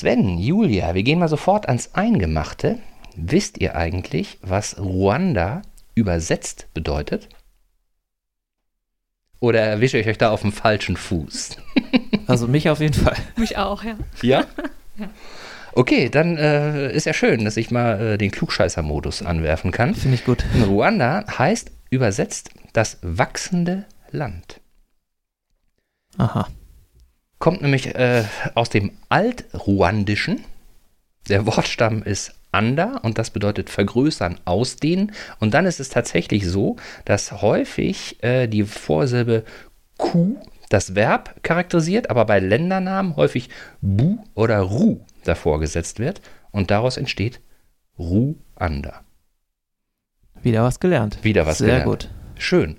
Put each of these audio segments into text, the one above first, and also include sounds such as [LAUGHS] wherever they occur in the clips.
Sven, Julia, wir gehen mal sofort ans Eingemachte. Wisst ihr eigentlich, was Ruanda übersetzt bedeutet? Oder erwische ich euch da auf dem falschen Fuß? [LAUGHS] Also mich auf jeden Fall. Mich auch, ja. Ja? Okay, dann äh, ist ja schön, dass ich mal äh, den Klugscheißer-Modus anwerfen kann. Finde ich gut. Ruanda heißt übersetzt das wachsende Land. Aha. Kommt nämlich äh, aus dem Altruandischen. Der Wortstamm ist Anda und das bedeutet vergrößern, ausdehnen. Und dann ist es tatsächlich so, dass häufig äh, die Vorsilbe Ku das Verb charakterisiert, aber bei Ländernamen häufig Bu oder Ru davor gesetzt wird. Und daraus entsteht Ruanda. Wieder was gelernt. Wieder was Sehr gelernt. gut. Schön.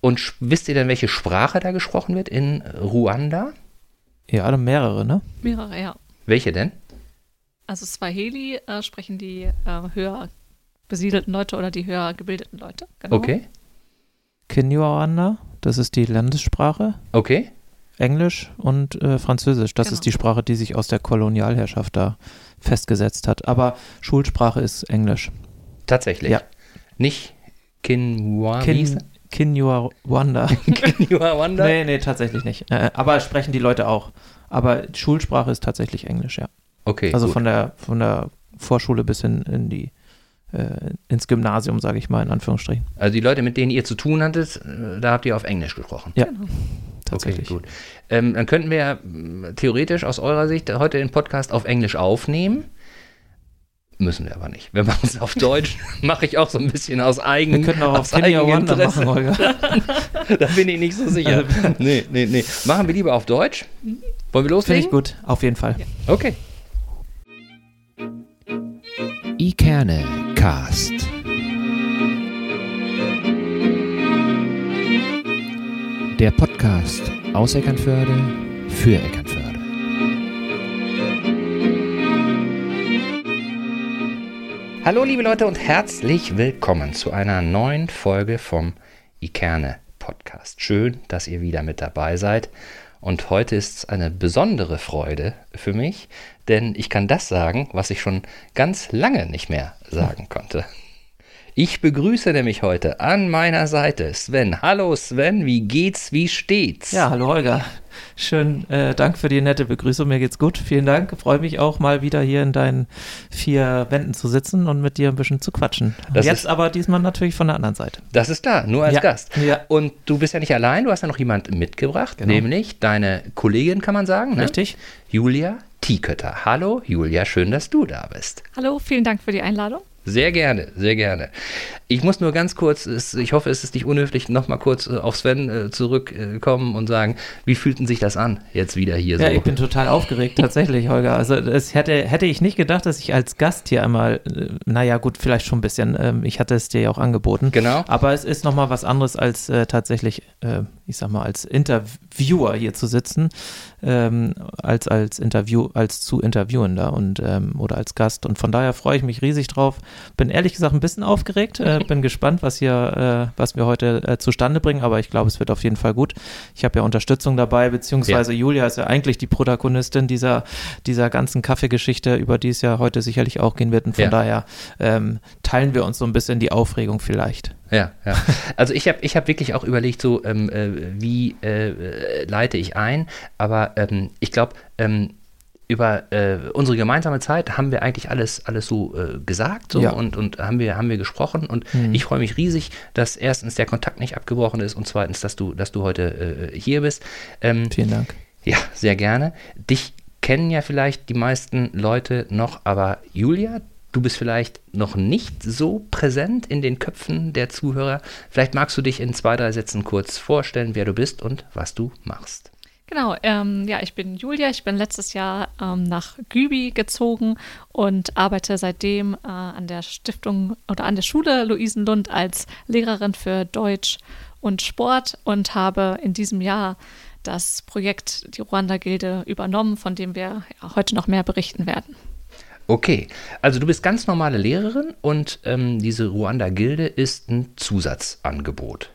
Und wisst ihr denn, welche Sprache da gesprochen wird in Ruanda? Ja, alle mehrere, ne? Mehrere, ja. Welche denn? Also Swahili äh, sprechen die äh, höher besiedelten Leute oder die höher gebildeten Leute. Genau. Okay. Kinyarwanda, das ist die Landessprache. Okay. Englisch und äh, Französisch. Das Genau. ist die Sprache, die sich aus der Kolonialherrschaft da festgesetzt hat. Aber Schulsprache ist Englisch. Tatsächlich. Ja. Nicht Kinwa, Kin Kinyarwanda. er? [LAUGHS] Kinyarwanda? nee, nee, tatsächlich nicht. Äh, aber sprechen die Leute auch. Aber Schulsprache ist tatsächlich Englisch, ja. Okay, Also gut. von der, von der Vorschule bis hin in die, äh, ins Gymnasium, sage ich mal, in Anführungsstrichen. also die Leute, mit denen ihr zu tun hattet, äh, da habt ihr auf Englisch gesprochen. Ja, Genau. tatsächlich. Okay, gut. Ähm, dann könnten wir mh, theoretisch aus eurer Sicht heute den Podcast auf Englisch aufnehmen. Müssen wir aber nicht. Wir machen es auf Deutsch. [LAUGHS] Mache ich auch so ein bisschen aus Wir eigen könnten auch auf aus eigenem Kinyarwanda Interesse. machen, Holger. [LAUGHS] Da bin ich nicht so sicher. nee, nee, nee. Machen wir lieber auf Deutsch. Wollen wir Finde loslegen? ich gut, auf jeden Fall. Okay. Ikerne Cast. Der Podcast aus Eckernförde für Eckernförde. Hallo liebe Leute und herzlich willkommen zu einer neuen Folge vom Ikerne Podcast. Schön, dass ihr wieder mit dabei seid. Und heute ist es eine besondere Freude für mich, denn ich kann das sagen, was ich schon ganz lange nicht mehr sagen konnte. Ich begrüße nämlich heute an meiner Seite Sven. Hallo Sven, wie geht's, wie steht's? Ja, hallo Holger. Schön, äh, Dank für die nette Begrüßung. Mir geht's gut. Vielen Dank. Freue mich auch mal wieder hier in deinen vier Wänden zu sitzen und mit dir ein bisschen zu quatschen. Das Jetzt ist- aber diesmal natürlich von der anderen Seite. Das ist klar, nur als Ja, Gast. ja. Und du bist ja nicht allein, du hast ja noch jemand mitgebracht, Genau. nämlich deine Kollegin, kann man sagen, ne? Richtig? Julia Tiekötter. Hallo Julia, schön, dass du da bist. Hallo, vielen Dank für die Einladung. Sehr gerne, sehr gerne. Ich muss nur ganz kurz, ich hoffe, es ist nicht unhöflich, nochmal kurz äh, auf Sven äh, zurückkommen und sagen, wie fühlten sich das an, jetzt wieder hier Ja, so? ich bin total aufgeregt, tatsächlich, Holger. Also es hätte, hätte ich nicht gedacht, dass ich als Gast hier einmal, äh, naja gut, vielleicht schon ein bisschen, ähm, ich hatte es dir ja auch angeboten. Genau. Aber es ist nochmal was anderes als äh, tatsächlich, äh, ich sag mal, als Interviewer hier zu sitzen, ähm, als als Interview, als zu Interviewender und ähm, oder als Gast. Und von daher freue ich mich riesig drauf. Bin ehrlich gesagt ein bisschen aufgeregt, äh, bin gespannt, was hier, äh, was wir heute äh, zustande bringen, aber ich glaube, es wird auf jeden Fall gut. Ich habe ja Unterstützung dabei, beziehungsweise Julia ist ja eigentlich die Protagonistin dieser, dieser ganzen Kaffeegeschichte, über die es ja heute sicherlich auch gehen wird. Und von Ja. daher ähm, teilen wir uns so ein bisschen die Aufregung vielleicht. Ja, ja. [LAUGHS] Also ich habe ich hab wirklich auch überlegt, so ähm, äh, wie äh, äh, leite ich ein, aber ähm, ich glaube, ähm, über äh, unsere gemeinsame Zeit haben wir eigentlich alles, alles so äh, gesagt so, Ja. und, und haben, wir, haben wir gesprochen und Mhm. ich freue mich riesig, dass erstens der Kontakt nicht abgebrochen ist und zweitens, dass du, dass du heute äh, hier bist. Ähm, Vielen Dank. ja, sehr gerne. Dich kennen ja vielleicht die meisten Leute noch, aber Julia, du bist vielleicht noch nicht so präsent in den Köpfen der Zuhörer. Vielleicht magst du dich in zwei, drei Sätzen kurz vorstellen, wer du bist und was du machst. Genau, ähm, ja, ich bin Julia. Ich bin letztes Jahr ähm, nach Gübi gezogen und arbeite seitdem äh, an der Stiftung oder an der Schule Luisenlund als Lehrerin für Deutsch und Sport und habe in diesem Jahr das Projekt die Ruanda-Gilde übernommen, von dem wir heute noch mehr berichten werden. Okay, also du bist ganz normale Lehrerin und ähm, diese Ruanda-Gilde ist ein Zusatzangebot.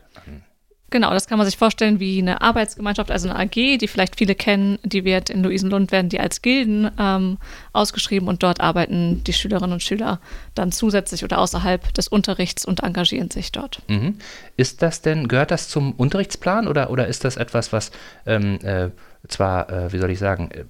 Genau, das kann man sich vorstellen wie eine Arbeitsgemeinschaft, also eine AG, die vielleicht viele kennen. Die wird in Luisenlund, werden die als Gilden ähm, ausgeschrieben und dort arbeiten die Schülerinnen und Schüler dann zusätzlich oder außerhalb des Unterrichts und engagieren sich dort. Mhm. Ist das denn, gehört das zum Unterrichtsplan oder, oder ist das etwas, was ähm, äh, zwar, äh, wie soll ich sagen, äh,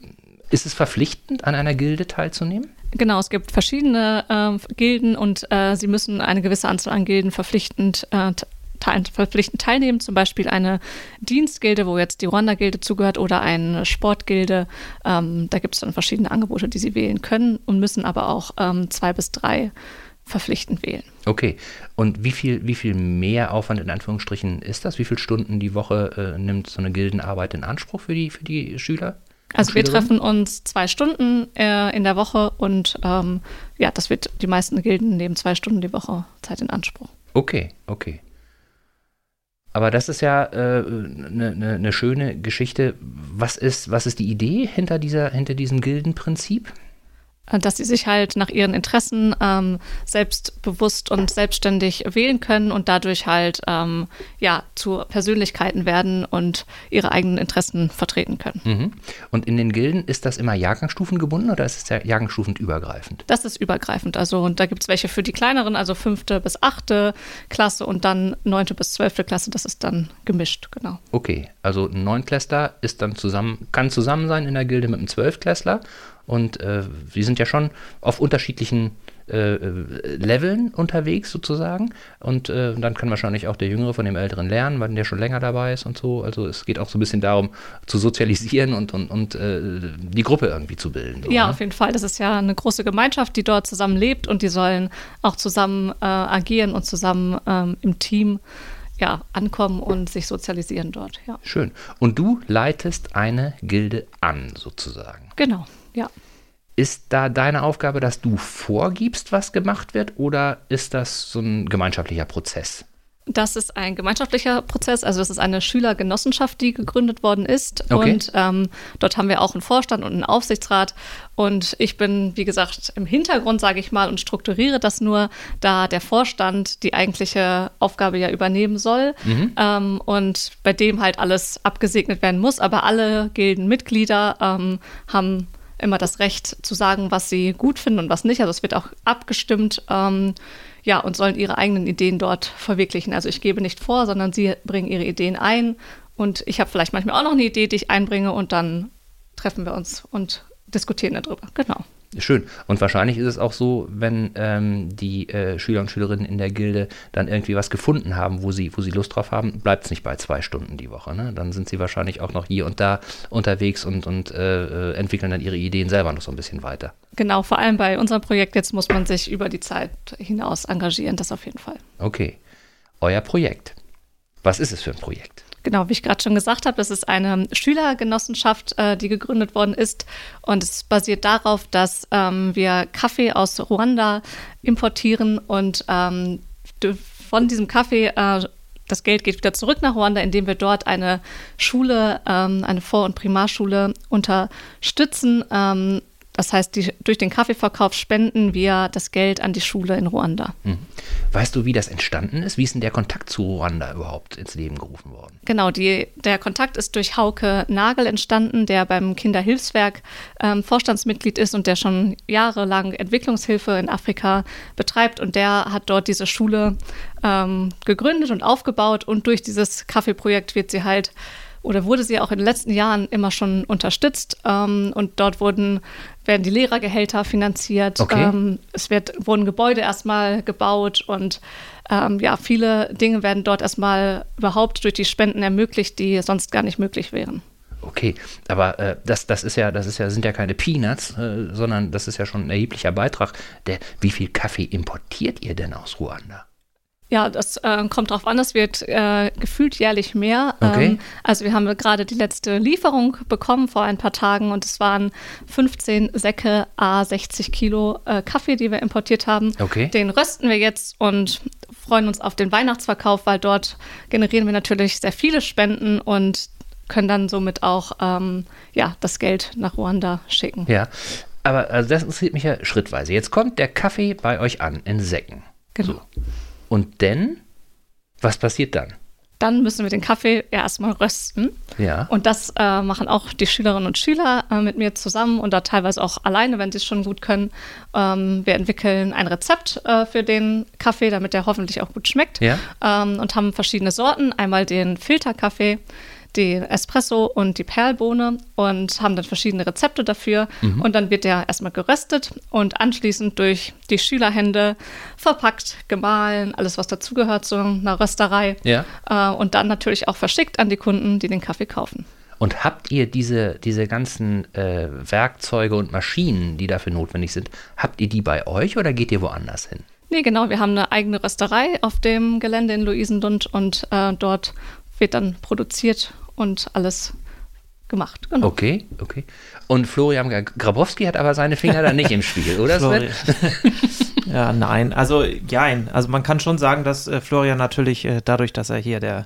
ist es verpflichtend, an einer Gilde teilzunehmen? Genau, es gibt verschiedene äh, Gilden und äh, sie müssen eine gewisse Anzahl an Gilden verpflichtend äh, teil verpflichtend teilnehmen, zum Beispiel eine Dienstgilde, wo jetzt die Rwanda-Gilde zugehört, oder eine Sportgilde. Ähm, da gibt es dann verschiedene Angebote, die sie wählen können und müssen aber auch ähm, zwei bis drei verpflichtend wählen. Okay. Und wie viel, wie viel mehr Aufwand in Anführungsstrichen ist das? Wie viele Stunden die Woche äh, nimmt so eine Gildenarbeit in Anspruch für die, für die Schüler? Also wir treffen uns zwei Stunden äh, in der Woche und ähm, ja, das wird die meisten Gilden nehmen zwei Stunden die Woche Zeit in Anspruch. Okay, okay. Aber das ist ja eine äh, ne, ne, ne schöne Geschichte. Was ist, was ist die Idee hinter, dieser, hinter diesem Gildenprinzip? Dass sie sich halt nach ihren Interessen ähm, selbstbewusst und selbstständig wählen können und dadurch halt ähm, ja zu Persönlichkeiten werden und ihre eigenen Interessen vertreten können. Mhm. Und in den Gilden ist das immer Jahrgangsstufen gebunden oder ist es ja jahrgangsstufenübergreifend? Das ist übergreifend. Also und da gibt es welche für die kleineren, also fünfte bis achte Klasse und dann neunte bis zwölfte Klasse. Das ist dann gemischt, genau. Okay, also ein Neunklässler ist dann zusammen, kann zusammen sein in der Gilde mit einem Zwölfklässler und äh, wir sind ja schon auf unterschiedlichen äh, äh, Leveln unterwegs sozusagen. Und äh, dann kann wahrscheinlich auch der Jüngere von dem Älteren lernen, weil der schon länger dabei ist und so. Also es geht auch so ein bisschen darum, zu sozialisieren und, und, und äh, die Gruppe irgendwie zu bilden. So, ja, ne? auf jeden Fall. Das ist ja eine große Gemeinschaft, die dort zusammen lebt und die sollen auch zusammen äh, agieren und zusammen ähm, im Team ja, ankommen und sich sozialisieren dort. Ja. Schön. Und du leitest eine Gilde an, sozusagen. Genau. Ja. Ist da deine Aufgabe, dass du vorgibst, was gemacht wird, oder ist das so ein gemeinschaftlicher Prozess? Das ist ein gemeinschaftlicher Prozess, also das ist eine Schülergenossenschaft, die gegründet worden ist. Okay. Und ähm, dort haben wir auch einen Vorstand und einen Aufsichtsrat. Und ich bin, wie gesagt, im Hintergrund, sage ich mal, und strukturiere das nur, da der Vorstand die eigentliche Aufgabe ja übernehmen soll. Mhm. Ähm, und bei dem halt alles abgesegnet werden muss. Aber alle Gildenmitglieder ähm, haben immer das Recht zu sagen, was sie gut finden und was nicht. Also es wird auch abgestimmt. Ähm, ja, und sollen ihre eigenen Ideen dort verwirklichen. Also ich gebe nicht vor, sondern sie bringen ihre Ideen ein. Und ich habe vielleicht manchmal auch noch eine Idee, die ich einbringe und dann treffen wir uns und diskutieren darüber. Genau. Schön. Und wahrscheinlich ist es auch so, wenn ähm, die äh, Schüler und Schülerinnen in der Gilde dann irgendwie was gefunden haben, wo sie, wo sie Lust drauf haben, bleibt es nicht bei zwei Stunden die Woche. Ne? Dann sind sie wahrscheinlich auch noch hier und da unterwegs und, und äh, äh, entwickeln dann ihre Ideen selber noch so ein bisschen weiter. Genau, vor allem bei unserem Projekt jetzt muss man sich über die Zeit hinaus engagieren, das auf jeden Fall. Okay. Euer Projekt. Was ist es für ein Projekt? Genau, wie ich gerade schon gesagt habe, das ist eine Schülergenossenschaft, äh, die gegründet worden ist. Und es basiert darauf, dass ähm, wir Kaffee aus Ruanda importieren und ähm, von diesem Kaffee äh, das Geld geht wieder zurück nach Ruanda, indem wir dort eine Schule, ähm, eine Vor- und Primarschule unterstützen, ähm, das heißt, die, durch den Kaffeeverkauf spenden wir das Geld an die Schule in Ruanda. Hm. Weißt du, wie das entstanden ist? Wie ist denn der Kontakt zu Ruanda überhaupt ins Leben gerufen worden? Genau, die, der Kontakt ist durch Hauke Nagel entstanden, der beim Kinderhilfswerk ähm, Vorstandsmitglied ist und der schon jahrelang Entwicklungshilfe in Afrika betreibt. Und der hat dort diese Schule ähm, gegründet und aufgebaut. Und durch dieses Kaffeeprojekt wird sie halt oder wurde sie auch in den letzten Jahren immer schon unterstützt. Ähm, und dort wurden, werden die Lehrergehälter finanziert. Okay. Ähm, es wird, wurden Gebäude erstmal gebaut und ähm, ja, viele Dinge werden dort erstmal überhaupt durch die Spenden ermöglicht, die sonst gar nicht möglich wären. Okay, aber äh, das, das ist ja, das ist ja, sind ja keine Peanuts, äh, sondern das ist ja schon ein erheblicher Beitrag. Der, wie viel Kaffee importiert ihr denn aus Ruanda? Ja, das äh, kommt drauf an, es wird äh, gefühlt jährlich mehr. Okay. Ähm, also wir haben gerade die letzte Lieferung bekommen vor ein paar Tagen und es waren 15 Säcke A 60 Kilo äh, Kaffee, die wir importiert haben. Okay. Den rösten wir jetzt und freuen uns auf den Weihnachtsverkauf, weil dort generieren wir natürlich sehr viele Spenden und können dann somit auch ähm, ja, das Geld nach Ruanda schicken. Ja, aber also das interessiert mich ja schrittweise. Jetzt kommt der Kaffee bei euch an in Säcken. Genau. So. Und dann, was passiert dann? dann müssen wir den Kaffee ja erstmal rösten. Ja. Und das äh, machen auch die Schülerinnen und Schüler äh, mit mir zusammen und da teilweise auch alleine, wenn sie es schon gut können. Ähm, wir entwickeln ein Rezept äh, für den Kaffee, damit der hoffentlich auch gut schmeckt. Ja. Ähm, und haben verschiedene Sorten. Einmal den Filterkaffee, den Espresso und die Perlbohne und haben dann verschiedene Rezepte dafür. Und dann wird der erstmal geröstet und anschließend durch die Schülerhände verpackt, gemahlen, alles was dazugehört zu einer Rösterei. Ja. Äh, und dann natürlich auch verschickt an die Kunden, die den Kaffee kaufen. Und habt ihr diese, diese ganzen äh, Werkzeuge und Maschinen, die dafür notwendig sind, habt ihr die bei euch oder geht ihr woanders hin? Nee, genau, wir haben eine eigene Rösterei auf dem Gelände in Luisenlund und äh, dort wird dann produziert und alles gemacht. Genau. Okay, okay. Und Florian Grabowski hat aber seine Finger da nicht im Spiel, oder Sven? Florian. [LAUGHS] ja, nein. Also, jein. Also, man kann schon sagen, dass äh, Florian natürlich äh, dadurch, dass er hier der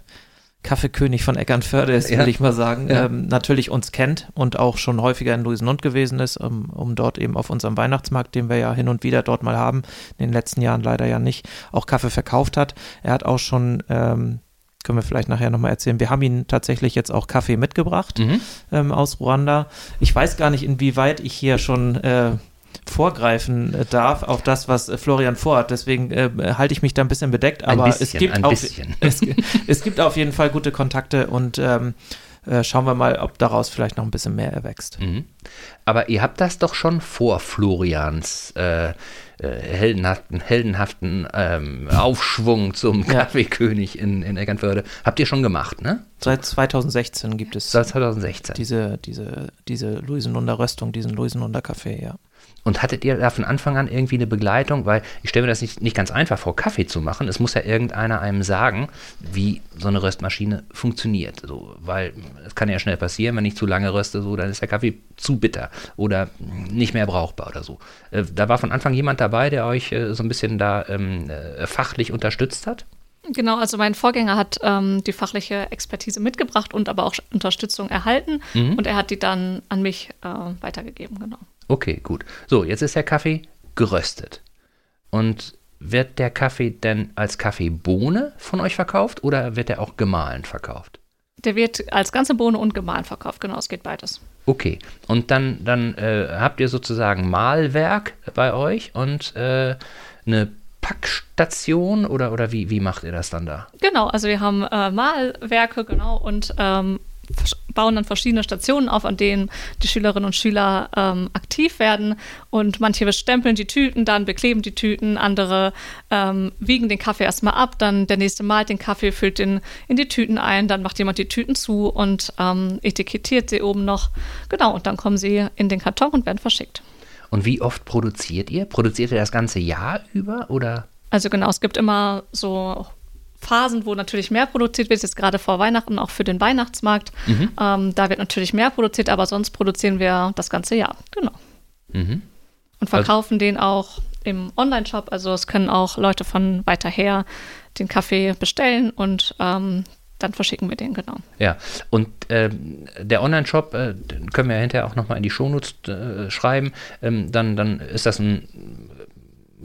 Kaffeekönig von Eckernförde ist, Ja. will ich mal sagen, Ja. ähm, natürlich uns kennt und auch schon häufiger in Luisenlund gewesen ist, um, um dort eben auf unserem Weihnachtsmarkt, den wir ja hin und wieder dort mal haben, in den letzten Jahren leider ja nicht, auch Kaffee verkauft hat. Er hat auch schon, ähm, können wir vielleicht nachher nochmal erzählen, wir haben ihn tatsächlich jetzt auch Kaffee mitgebracht Mhm. ähm, aus Ruanda. Ich weiß gar nicht, inwieweit ich hier schon äh, vorgreifen äh, darf auf das, was äh, Florian vorhat. Deswegen äh, halte ich mich da ein bisschen bedeckt. Ein Aber es bisschen, gibt ein auf, bisschen. Es, es gibt auf jeden Fall gute Kontakte und ähm, äh, schauen wir mal, ob daraus vielleicht noch ein bisschen mehr erwächst. Mhm. Aber ihr habt das doch schon vor Florians äh, äh, heldenhaften, heldenhaften ähm, Aufschwung zum. Kaffeekönig in, in Eckernförde. Habt ihr schon gemacht, ne? Seit 2016 gibt es Seit 2016. diese, diese, diese Luisenlunder Röstung, diesen Luisenlunder Kaffee, ja. Und hattet ihr da von Anfang an irgendwie eine Begleitung? Weil ich stelle mir das nicht, nicht ganz einfach vor, Kaffee zu machen. Es muss ja irgendeiner einem sagen, wie so eine Röstmaschine funktioniert. So, weil es kann ja schnell passieren, wenn ich zu lange röste, so, dann ist der Kaffee zu bitter oder nicht mehr brauchbar oder so. Äh, da war von Anfang jemand dabei, der euch äh, so ein bisschen da ähm, äh, fachlich unterstützt hat? Genau, also mein Vorgänger hat ähm, die fachliche Expertise mitgebracht und aber auch Unterstützung erhalten und er hat die dann an mich weitergegeben, genau. Okay, gut. So, jetzt ist der Kaffee geröstet. Und wird der Kaffee denn als Kaffeebohne von euch verkauft oder wird er auch gemahlen verkauft? Der wird als ganze Bohne und gemahlen verkauft, genau, es geht beides. Okay, und dann, dann äh, habt ihr sozusagen Mahlwerk bei euch und äh, eine Packstation oder, oder wie, wie macht ihr das dann da? Genau, also wir haben äh, Malwerke, genau, und ähm, bauen dann verschiedene Stationen auf, an denen die Schülerinnen und Schüler ähm, aktiv werden. Und manche bestempeln die Tüten, dann bekleben die Tüten, andere ähm, wiegen den Kaffee erstmal ab, dann der nächste malt den Kaffee, füllt den in die Tüten ein, dann macht jemand die Tüten zu und ähm, etikettiert sie oben noch. Genau, und dann kommen sie in den Karton und werden verschickt. Und wie oft produziert ihr? Produziert ihr das ganze Jahr über oder? Also genau, es gibt immer so Phasen, wo natürlich mehr produziert wird, jetzt gerade vor Weihnachten, auch für den Weihnachtsmarkt. Ähm, da wird natürlich mehr produziert, aber sonst produzieren wir das ganze Jahr. Genau. Mhm. Und verkaufen den auch im Online-Shop. Also es können auch Leute von weiter her den Kaffee bestellen und ähm, dann verschicken wir den, genau. Ja, und ähm, der Online-Shop, äh, den können wir ja hinterher auch nochmal in die Shownotes äh, schreiben, ähm, dann, dann ist das ein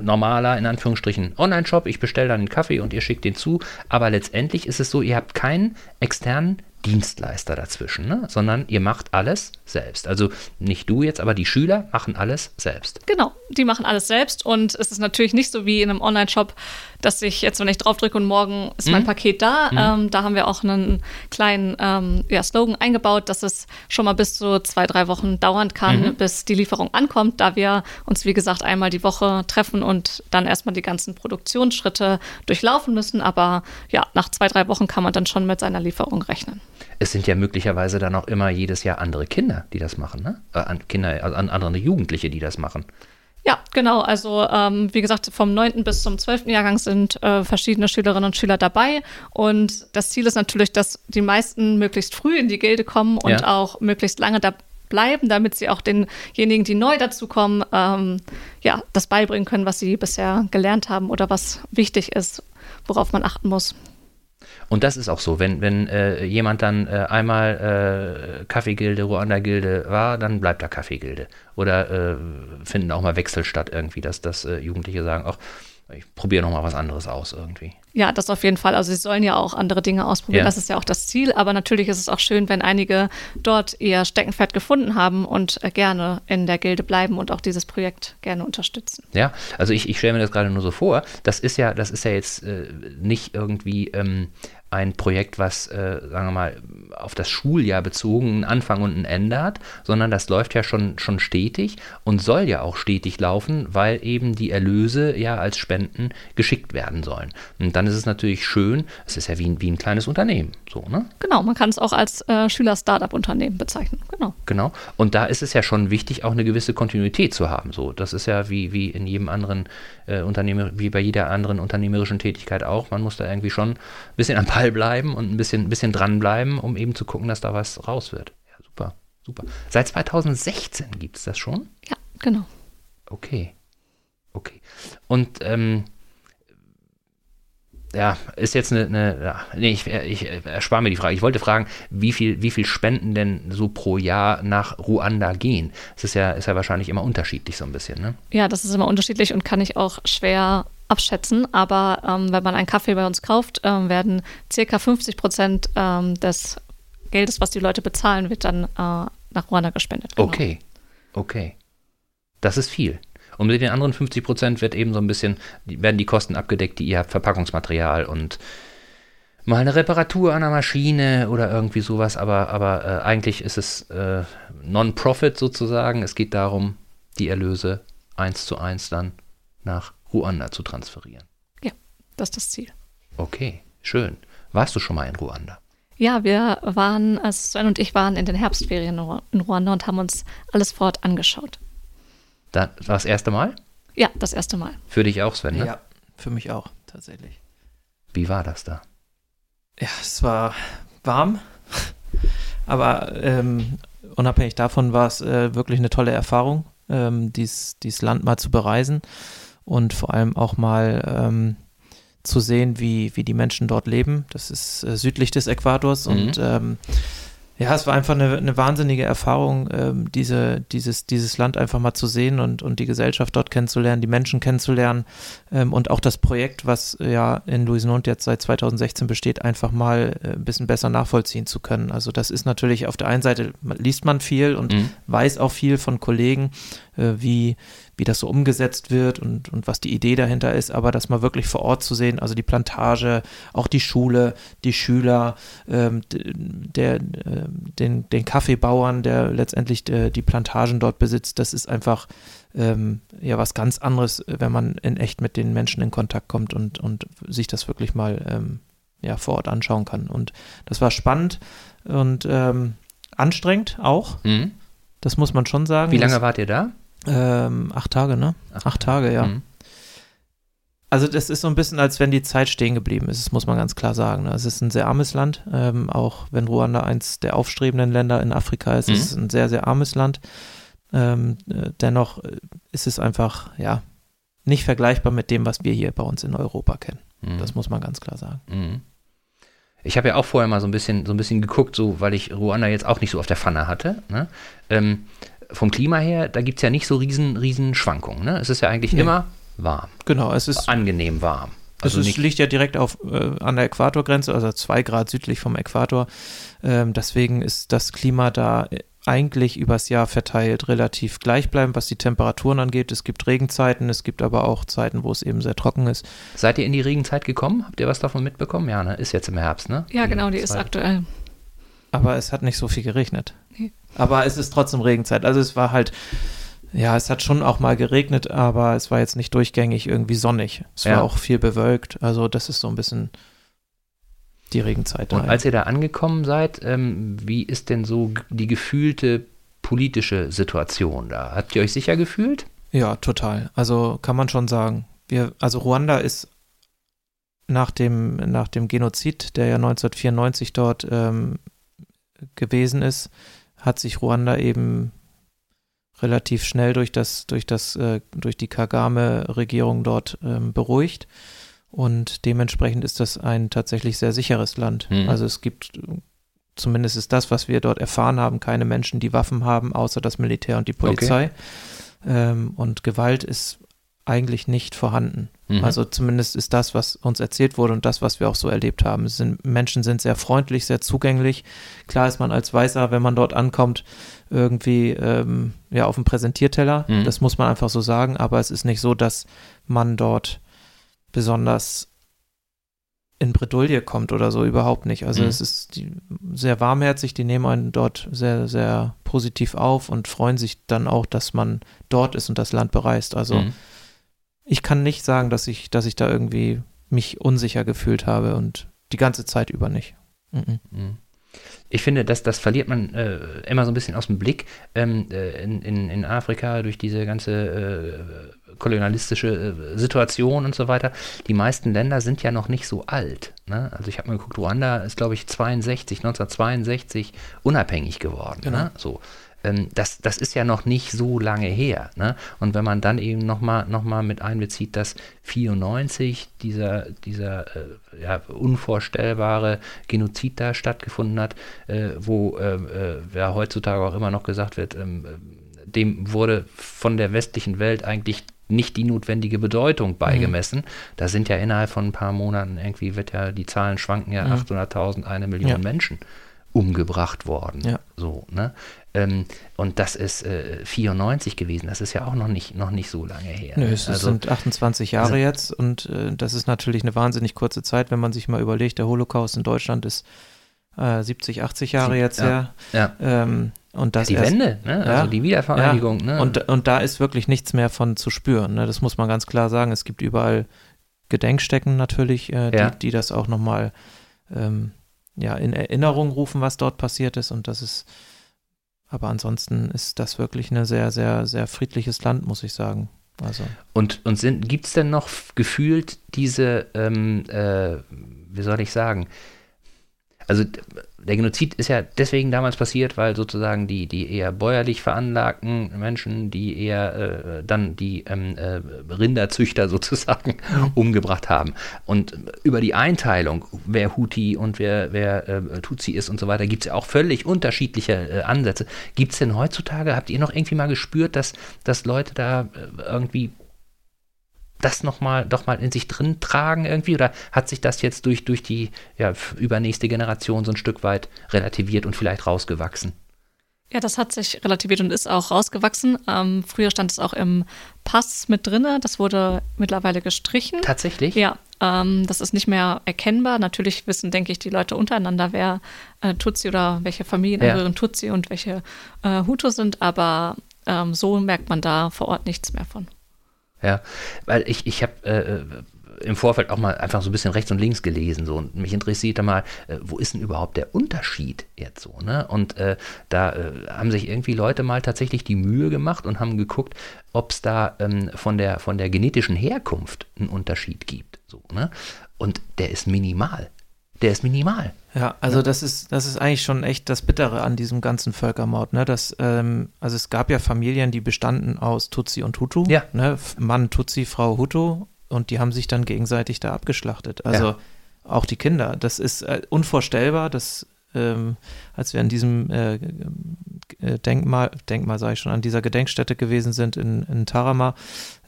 normaler, in Anführungsstrichen, Online-Shop. Ich bestelle dann den Kaffee und ihr schickt den zu. Aber letztendlich ist es so, ihr habt keinen externen Dienstleister dazwischen, ne? sondern ihr macht alles selbst. Also nicht du jetzt, aber die Schüler machen alles selbst. Genau, die machen alles selbst und es ist natürlich nicht so wie in einem Online-Shop, dass ich jetzt, wenn ich draufdrücke und morgen ist mein Paket da, ähm, da haben wir auch einen kleinen ähm, ja, Slogan eingebaut, dass es schon mal bis zu zwei, drei Wochen dauern kann, bis die Lieferung ankommt, da wir uns, wie gesagt, einmal die Woche treffen und dann erstmal die ganzen Produktionsschritte durchlaufen müssen. Aber ja, nach zwei, drei Wochen kann man dann schon mit seiner Lieferung rechnen. Es sind ja möglicherweise dann auch immer jedes Jahr andere Kinder, die das machen, ne? Äh, Kinder, also an andere Jugendliche, die das machen. Ja, genau. Also ähm, wie gesagt, vom 9. bis zum 12. Jahrgang sind äh, verschiedene Schülerinnen und Schüler dabei. Und das Ziel ist natürlich, dass die meisten möglichst früh in die Gilde kommen und Ja. auch möglichst lange da bleiben, damit sie auch denjenigen, die neu dazukommen, ähm, ja, das beibringen können, was sie bisher gelernt haben oder was wichtig ist, worauf man achten muss. Und das ist auch so, wenn, wenn äh, jemand dann äh, einmal äh, Kaffeegilde, Ruanda-Gilde war, dann bleibt er Kaffeegilde. Oder äh, finden auch mal Wechsel statt irgendwie, dass, dass äh, Jugendliche sagen, ach, ich probiere noch mal was anderes aus irgendwie. Ja, das auf jeden Fall. Also sie sollen ja auch andere Dinge ausprobieren. Ja. Das ist ja auch das Ziel. Aber natürlich ist es auch schön, wenn einige dort ihr Steckenpferd gefunden haben und äh, gerne in der Gilde bleiben und auch dieses Projekt gerne unterstützen. Ja, also ich, ich stelle mir das gerade nur so vor. Das ist ja, das ist ja jetzt äh, nicht irgendwie ähm, ein Projekt, was, äh, sagen wir mal, auf das Schuljahr bezogen einen Anfang und ein Ende hat, sondern das läuft ja schon, schon stetig und soll ja auch stetig laufen, weil eben die Erlöse ja als Spenden geschickt werden sollen. Und dann ist es natürlich schön, es ist ja wie, ein- wie ein kleines Unternehmen, so, ne? Genau, man kann es auch als äh, Schüler-Startup-Unternehmen bezeichnen. Genau. Genau. Und da ist es ja schon wichtig, auch eine gewisse Kontinuität zu haben. So, das ist ja wie, wie in jedem anderen äh, Unternehmer, wie bei jeder anderen unternehmerischen Tätigkeit auch. Man muss da irgendwie schon ein bisschen am Ball bleiben und ein bisschen, ein bisschen dranbleiben, um eben zu gucken, dass da was raus wird. Ja, super, super. Seit 2016 gibt es das schon? Ja, genau. Okay. Okay. Und ähm, ja, ist jetzt eine, eine ja, nee, ich, ich erspare mir die Frage. Ich wollte fragen, wie viel, wie viel Spenden denn so pro Jahr nach Ruanda gehen? Es ist ja, ist ja wahrscheinlich immer unterschiedlich so ein bisschen, ne? Ja, das ist immer unterschiedlich und kann ich auch schwer abschätzen. Aber ähm, wenn man einen Kaffee bei uns kauft, ähm, werden circa 50 Prozent ähm, des Geldes, was die Leute bezahlen, wird dann äh, nach Ruanda gespendet. Genau. Okay. Okay. Das ist viel. Und mit den anderen 50 Prozent wird eben so ein bisschen, werden die Kosten abgedeckt, die ihr habt, Verpackungsmaterial und mal eine Reparatur an der Maschine oder irgendwie sowas, aber, aber äh, eigentlich ist es äh, Non-Profit sozusagen. Es geht darum, die Erlöse eins zu eins dann nach Ruanda zu transferieren. Das ist das Ziel. Okay, schön. Warst du schon mal in Ruanda? Ja, wir waren, also Sven und ich waren in den Herbstferien in Ru- in Ruanda und haben uns alles vor Ort angeschaut. Da, war das erste Mal? Ja, das erste Mal. Für dich auch, Sven, ne? Ja, für mich auch, tatsächlich. Wie war das da? Ja, es war warm, [LAUGHS] aber ähm, unabhängig davon war es äh, wirklich eine tolle Erfahrung, ähm, dies, dieses Land mal zu bereisen und vor allem auch mal ähm, zu sehen, wie, wie die Menschen dort leben. Das ist äh, südlich des Äquators Mhm. und ähm, ja, es war einfach eine, eine wahnsinnige Erfahrung, ähm, diese, dieses, dieses Land einfach mal zu sehen und, und die Gesellschaft dort kennenzulernen, die Menschen kennenzulernen ähm, und auch das Projekt, was ja in Louisiana jetzt seit 2016 besteht, einfach mal äh, ein bisschen besser nachvollziehen zu können. Also das ist natürlich auf der einen Seite liest man viel und Mhm. weiß auch viel von Kollegen, äh, wie, wie das so umgesetzt wird und, und was die Idee dahinter ist, aber das mal wirklich vor Ort zu sehen, also die Plantage, auch die Schule, die Schüler, ähm, der, äh, den, den Kaffeebauern, der letztendlich äh, die Plantagen dort besitzt, das ist einfach ähm, ja was ganz anderes, wenn man in echt mit den Menschen in Kontakt kommt und, und sich das wirklich mal ähm, ja, vor Ort anschauen kann. Und das war spannend und ähm, anstrengend auch. Mhm. Das muss man schon sagen. Wie lange wart ihr da? Ähm, acht Tage, ne? Acht, Tage, ja. Mhm. Also das ist so ein bisschen, als wenn die Zeit stehen geblieben ist, das muss man ganz klar sagen. ne? Es ist ein sehr armes Land, ähm, auch wenn Ruanda eins der aufstrebenden Länder in Afrika ist, Mhm. ist es ein sehr, sehr armes Land. Ähm, äh, dennoch äh, ist es einfach, ja, nicht vergleichbar mit dem, was wir hier bei uns in Europa kennen. Mhm. Das muss man ganz klar sagen. Mhm. Ich habe ja auch vorher mal so ein bisschen, so ein bisschen geguckt, so, weil ich Ruanda jetzt auch nicht so auf der Pfanne hatte. Ne? Ähm, vom Klima her, da gibt es ja nicht so riesen, riesen Schwankungen. Ne? Es ist ja eigentlich Nee. immer warm, Genau, es ist, angenehm warm. Also es ist, nicht, liegt ja direkt auf, äh, an der Äquatorgrenze, also zwei Grad südlich vom Äquator. Ähm, deswegen ist das Klima da äh, eigentlich übers Jahr verteilt relativ gleichbleibend, was die Temperaturen angeht. Es gibt Regenzeiten, es gibt aber auch Zeiten, wo es eben sehr trocken ist. seid ihr in die Regenzeit gekommen? Habt ihr was davon mitbekommen? Ja, ne? Ist jetzt im Herbst, ne? Ja, genau, die ist Zwei- aktuell. Aber es hat nicht so viel geregnet. Aber es ist trotzdem Regenzeit. Also es war halt, ja, es hat schon auch mal geregnet, aber es war jetzt nicht durchgängig irgendwie sonnig. Es Ja. war auch viel bewölkt. Also das ist so ein bisschen die Regenzeit. Und da, ja. als ihr da angekommen seid, ähm, wie ist denn so die gefühlte politische Situation da? Habt ihr euch sicher gefühlt? Ja, total. Also kann man schon sagen. Wir, also Ruanda ist nach dem, nach dem Genozid, der ja 1994 dort ähm, gewesen ist, hat sich Ruanda eben relativ schnell durch das, durch das, äh, durch die Kagame-Regierung dort ähm, beruhigt. Und dementsprechend ist das ein tatsächlich sehr sicheres Land. Mhm. Also es gibt, zumindest ist das, was wir dort erfahren haben, keine Menschen, die Waffen haben, außer das Militär und die Polizei. Ähm, und Gewalt ist eigentlich nicht vorhanden. Mhm. Also zumindest ist das, was uns erzählt wurde und das, was wir auch so erlebt haben. Sind, Menschen sind sehr freundlich, sehr zugänglich. Klar ist man als Weißer, wenn man dort ankommt, irgendwie ähm, ja auf dem Präsentierteller. Mhm. Das muss man einfach so sagen. Aber es ist nicht so, dass man dort besonders in Bredouille kommt oder so, überhaupt nicht. Also Mhm. es ist die, sehr warmherzig, die nehmen einen dort sehr, sehr positiv auf und freuen sich dann auch, dass man dort ist und das Land bereist. Also Mhm. Ich kann nicht sagen, dass ich, dass ich da irgendwie mich unsicher gefühlt habe und die ganze Zeit über nicht. Mhm. Mhm. Ich finde, dass das verliert man äh, immer so ein bisschen aus dem Blick ähm, äh, in, in, in Afrika durch diese ganze äh, kolonialistische äh, Situation und so weiter. Die meisten Länder sind ja noch nicht so alt. Ne? Also ich habe mal geguckt, Ruanda ist, glaube ich, 62, 1962 unabhängig geworden. Genau. Ne? So. Ähm, das, das ist ja noch nicht so lange her. Ne? Und wenn man dann eben nochmal noch mal mit einbezieht, dass 94 dieser, dieser äh, ja, unvorstellbare Genozid da stattgefunden hat, äh, wo äh, äh, ja heutzutage auch immer noch gesagt wird, ähm, äh, dem wurde von der westlichen Welt eigentlich nicht die notwendige Bedeutung beigemessen. Da sind ja innerhalb von ein paar Monaten irgendwie, wird ja, die Zahlen schwanken ja Mhm. 800.000, eine Million Ja. Menschen umgebracht worden. Ja. So, ne? Ähm, und das ist äh, 94 gewesen. Das ist ja auch noch nicht, noch nicht so lange her. Nö, es also, sind 28 Jahre also- jetzt und äh, das ist natürlich eine wahnsinnig kurze Zeit, wenn man sich mal überlegt, der Holocaust in Deutschland ist äh, 70, 80 Jahre Sie- jetzt ja. her. ja. Ähm, und das die erst, Wende, ne? also Ja. die Wiedervereinigung. Ne? Und, und da ist wirklich nichts mehr von zu spüren. Ne? Das muss man ganz klar sagen. Es gibt überall Gedenkstätten natürlich, äh, die, die das auch nochmal ähm, ja, in Erinnerung rufen, was dort passiert ist. Und das ist, aber ansonsten ist das wirklich ein sehr, sehr, sehr friedliches Land, muss ich sagen. Also, Und, und gibt es denn noch gefühlt diese, ähm, äh, wie soll ich sagen, also der Genozid ist ja deswegen damals passiert, weil sozusagen die, die eher bäuerlich veranlagten Menschen, die eher äh, dann die ähm, äh, Rinderzüchter [LAUGHS] sozusagen umgebracht haben. Und über die Einteilung, wer Huti und wer, wer äh, Tutsi ist und so weiter, gibt es ja auch völlig unterschiedliche äh, Ansätze. Gibt es denn heutzutage, habt ihr noch irgendwie mal gespürt, dass, dass Leute da äh, irgendwie das noch mal, doch mal in sich drin tragen irgendwie? Oder hat sich das jetzt durch, durch die ja, übernächste Generation so ein Stück weit relativiert und vielleicht rausgewachsen? Ja, das hat sich relativiert und ist auch rausgewachsen. Ähm, früher stand es auch im Pass mit drinne. Das wurde mittlerweile gestrichen. Tatsächlich? Ja, ähm, das ist nicht mehr erkennbar. Natürlich wissen, denke ich, die Leute untereinander, wer äh, Tutsi oder welche Familienangehörigen Tutsi und welche äh, Hutu sind, aber ähm, so merkt man da vor Ort nichts mehr von. Ja, weil ich, ich habe äh, im Vorfeld auch mal einfach so ein bisschen rechts und links gelesen so und mich interessierte mal, äh, wo ist denn überhaupt der Unterschied jetzt so, ne? Und äh, da äh, haben sich irgendwie Leute mal tatsächlich die Mühe gemacht und haben geguckt, ob es da ähm, von der von der genetischen Herkunft einen Unterschied gibt, so, ne? Und der ist minimal. Der ist minimal. Ja, also das ist, das ist eigentlich schon echt das Bittere an diesem ganzen Völkermord, ne? Das, ähm, also es gab ja Familien, die bestanden aus Tutsi und Hutu, Ja. ne? Mann Tutsi, Frau Hutu und die haben sich dann gegenseitig da abgeschlachtet. Also Ja. auch die Kinder, das ist äh, unvorstellbar, dass ähm, als wir an diesem äh, äh, Denkmal, Denkmal sage ich schon, an dieser Gedenkstätte gewesen sind in, in Tarama,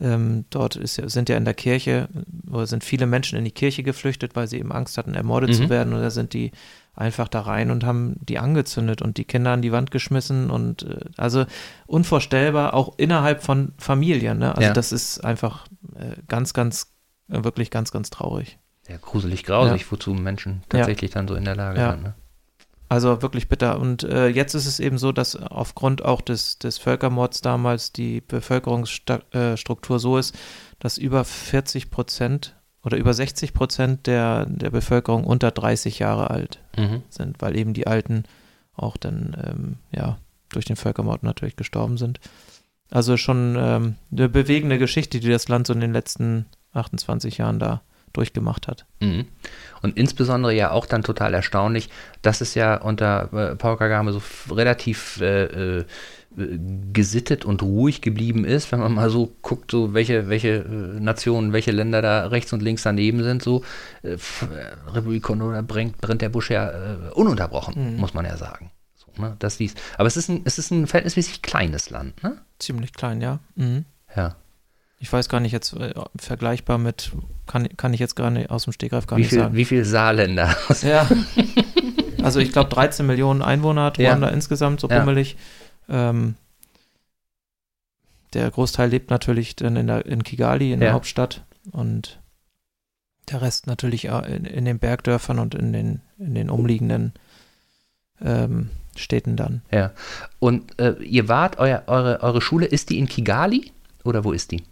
ähm, dort ist, ja- sind ja in der Kirche, oder sind viele Menschen in die Kirche geflüchtet, weil sie eben Angst hatten, ermordet Mhm. zu werden. Und da sind die einfach da rein und haben die angezündet und die Kinder an die Wand geschmissen und äh, also unvorstellbar, auch innerhalb von Familien. Ne? Also Ja. das ist einfach äh, ganz, ganz, äh, wirklich ganz, ganz traurig. Ja, gruselig, grausig, wozu Menschen tatsächlich dann so in der Lage Ja. sind. Ne? Also wirklich bitter. Und äh, jetzt ist es eben so, dass aufgrund auch des, des Völkermords damals die Bevölkerungsstruktur so ist, dass über 40 Prozent oder über 60 Prozent der, der Bevölkerung unter 30 Jahre alt Mhm. sind, weil eben die Alten auch dann ähm, ja durch den Völkermord natürlich gestorben sind. Also schon ähm, eine bewegende Geschichte, die das Land so in den letzten 28 Jahren da durchgemacht hat. Mhm. Und insbesondere ja auch dann total erstaunlich, dass es ja unter äh, Paul Kagame so relativ äh, äh, gesittet und ruhig geblieben ist, wenn man mal so guckt, so welche, welche äh, Nationen, welche Länder da rechts und links daneben sind, so äh, äh, Republik Kongo, da brennt, brennt der Busch ja äh, ununterbrochen, Mhm. muss man ja sagen. So, ne? das dies. Aber es ist, ein, es ist ein verhältnismäßig kleines Land, ne? Ziemlich klein, ja. Mhm. Ja. Ich weiß gar nicht jetzt äh, vergleichbar mit, kann, kann ich jetzt gar nicht aus dem Stegreif gar Wie nicht viel, sagen. wie viel Saarländer? [LAUGHS] Ja. Also ich glaube 13 Millionen Einwohner hat Ja. Ruanda insgesamt, so Ja. bummelig. Ähm, der Großteil lebt natürlich dann in, der, in Kigali, in Ja. der Hauptstadt. Und der Rest natürlich äh, in, in den Bergdörfern und in den, in den umliegenden ähm, Städten dann. Ja. Und äh, ihr wart, euer, eure, eure Schule, ist die in Kigali? Oder wo ist die?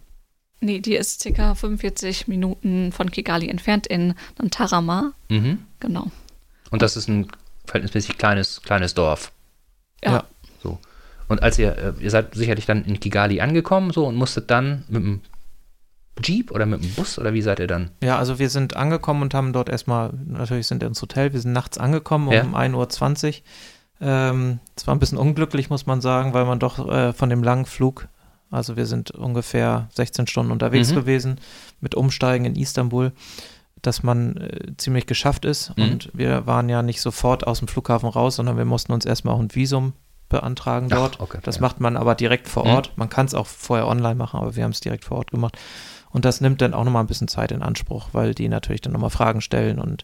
Nee, die ist circa 45 Minuten von Kigali entfernt in Ntarama. Mhm. Genau. Und das ist ein verhältnismäßig kleines, kleines Dorf. Ja. Ja. So. Und als ihr, äh, ihr seid sicherlich dann in Kigali angekommen, so und musstet dann mit dem Jeep oder mit dem Bus oder wie seid ihr dann? Ja, also wir sind angekommen und haben dort erstmal, natürlich sind wir ins Hotel, wir sind nachts angekommen um Ja. 1.20 Uhr. Ähm, es war ein bisschen unglücklich, muss man sagen, weil man doch äh, von dem langen Flug, also wir sind ungefähr 16 Stunden unterwegs Mhm. gewesen mit Umsteigen in Istanbul, dass man äh, ziemlich geschafft ist. Mhm. Und wir waren ja nicht sofort aus dem Flughafen raus, sondern wir mussten uns erstmal auch ein Visum beantragen dort. Ach, okay, Das ja. macht man aber direkt vor Mhm. Ort. Man kann es auch vorher online machen, aber wir haben es direkt vor Ort gemacht. Und das nimmt dann auch nochmal ein bisschen Zeit in Anspruch, weil die natürlich dann nochmal Fragen stellen und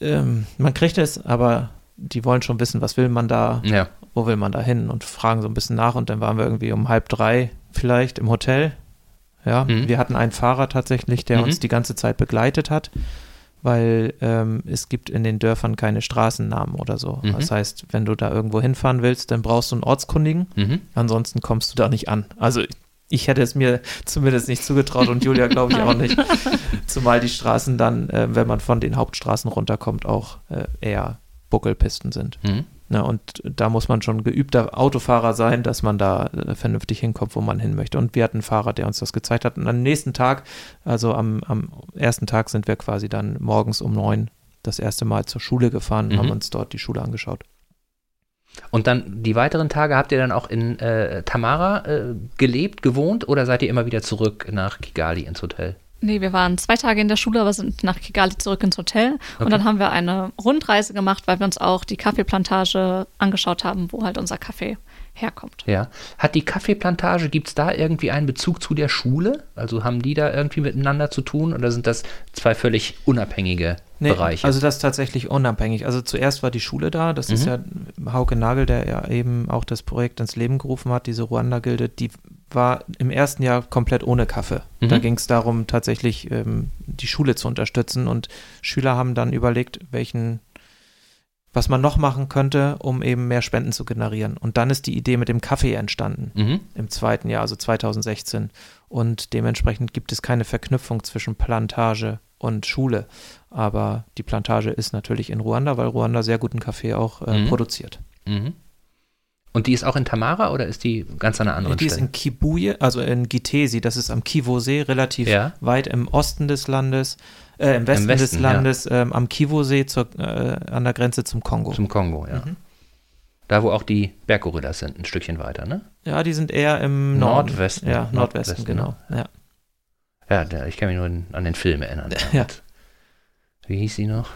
ähm, man kriegt es, aber die wollen schon wissen, was will man da, Ja. wo will man da hin und fragen so ein bisschen nach und dann waren wir irgendwie um halb drei vielleicht im Hotel. Ja, Mhm. wir hatten einen Fahrer tatsächlich, der Mhm. uns die ganze Zeit begleitet hat, weil ähm, es gibt in den Dörfern keine Straßennamen oder so. Mhm. Das heißt, wenn du da irgendwo hinfahren willst, dann brauchst du einen Ortskundigen, Mhm. ansonsten kommst du da nicht an. Also ich hätte es mir [LAUGHS] zumindest nicht zugetraut und Julia glaube ich auch nicht. [LAUGHS] Zumal die Straßen dann, äh, wenn man von den Hauptstraßen runterkommt, auch äh, eher Buckelpisten sind. Mhm. Ja, und da muss man schon geübter Autofahrer sein, dass man da äh, vernünftig hinkommt, wo man hin möchte. Und wir hatten einen Fahrer, der uns das gezeigt hat. Und am nächsten Tag, also am, am ersten Tag, sind wir quasi dann morgens um neun das erste Mal zur Schule gefahren und Mhm. haben uns dort die Schule angeschaut. Und dann die weiteren Tage habt ihr dann auch in äh, Tamara äh, gelebt, gewohnt oder seid ihr immer wieder zurück nach Kigali ins Hotel? Nee, wir waren zwei Tage in der Schule, aber sind nach Kigali zurück ins Hotel. Okay. Und dann haben wir eine Rundreise gemacht, weil wir uns auch die Kaffeeplantage angeschaut haben, wo halt unser Kaffee herkommt. Ja. Hat die Kaffeeplantage, gibt es da irgendwie einen Bezug zu der Schule? Also haben die da irgendwie miteinander zu tun oder sind das zwei völlig unabhängige Bereiche? Also das ist tatsächlich unabhängig. Also zuerst war die Schule da, das ist ja Hauke Nagel, der ja eben auch das Projekt ins Leben gerufen hat, diese Ruanda-Gilde, die war im ersten Jahr komplett ohne Kaffee. Mhm. Da ging es darum, tatsächlich ähm, die Schule zu unterstützen und Schüler haben dann überlegt, welchen was man noch machen könnte, um eben mehr Spenden zu generieren. Und dann ist die Idee mit dem Kaffee entstanden mhm. im zweiten Jahr, also 2016. Und dementsprechend gibt es keine Verknüpfung zwischen Plantage und Schule. Aber die Plantage ist natürlich in Ruanda, weil Ruanda sehr guten Kaffee auch äh, Mhm. produziert. Mhm. Und die ist auch in Tamara oder ist die ganz an einer anderen die ist Stelle? in Kibuye, also in Gitesi, das ist am Kivu-See, relativ Ja. weit im Osten des Landes, äh, im Westen, Westen, des Landes, ähm, am Kivu-See zur, äh, an der Grenze zum Kongo. Zum Kongo, ja. Mhm. Da, wo auch die Berggorillas sind, ein Stückchen weiter, ne? Ja, die sind eher im Norden. Nordwesten. Ja, Nordwesten, Nordwesten, genau. Ja. Ja, der, ich kann mich nur an- den Film erinnern. [LAUGHS] Ja. Wie hieß sie noch?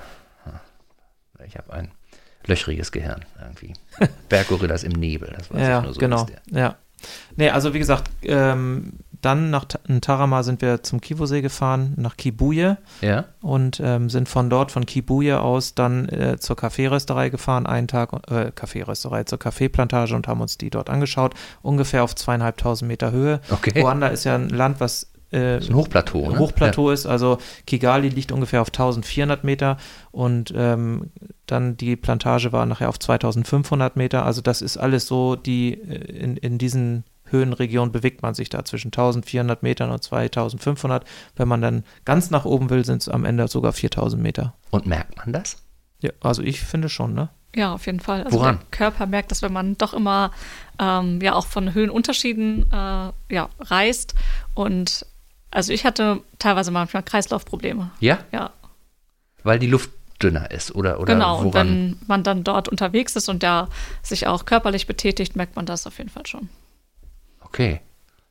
Ah, Ich habe ein löchriges Gehirn irgendwie. [LAUGHS] Berggorillas im Nebel, das weiß Ja, ich nur so. genau. Ja. Nee, also wie gesagt, ähm, dann nach Tarama sind wir zum Kivu-See gefahren, nach Kibuye Ja, und ähm, sind von dort, von Kibuye aus, dann äh, zur Kaffeerösterei gefahren, einen Tag, äh, Kaffeerösterei, zur Kaffeeplantage und haben uns die dort angeschaut, ungefähr auf zweieinhalbtausend Meter Höhe. okay. Ruanda ist ja ein Land, was äh, Das ist ein Hochplateau, ne? Hochplateau ist, also Kigali liegt ungefähr auf 1400 Meter und ähm, dann die Plantage war nachher auf 2500 Meter. Also das ist alles so, die äh, in, in diesen Höhenregionen bewegt man sich da zwischen 1400 Metern und 2500. Wenn man dann ganz nach oben will, sind es am Ende sogar 4000 Meter. Und merkt man das? Ja, also ich finde schon, ne? Ja, auf jeden Fall. Also Woran? der Körper merkt das, wenn man doch immer ähm, ja auch von Höhenunterschieden äh, ja, reist. Und also ich hatte teilweise manchmal Kreislaufprobleme. Ja, Ja, weil die Luft dünner ist oder, oder genau. Und woran? wenn man dann dort unterwegs ist und da sich auch körperlich betätigt, merkt man das auf jeden Fall schon. Okay.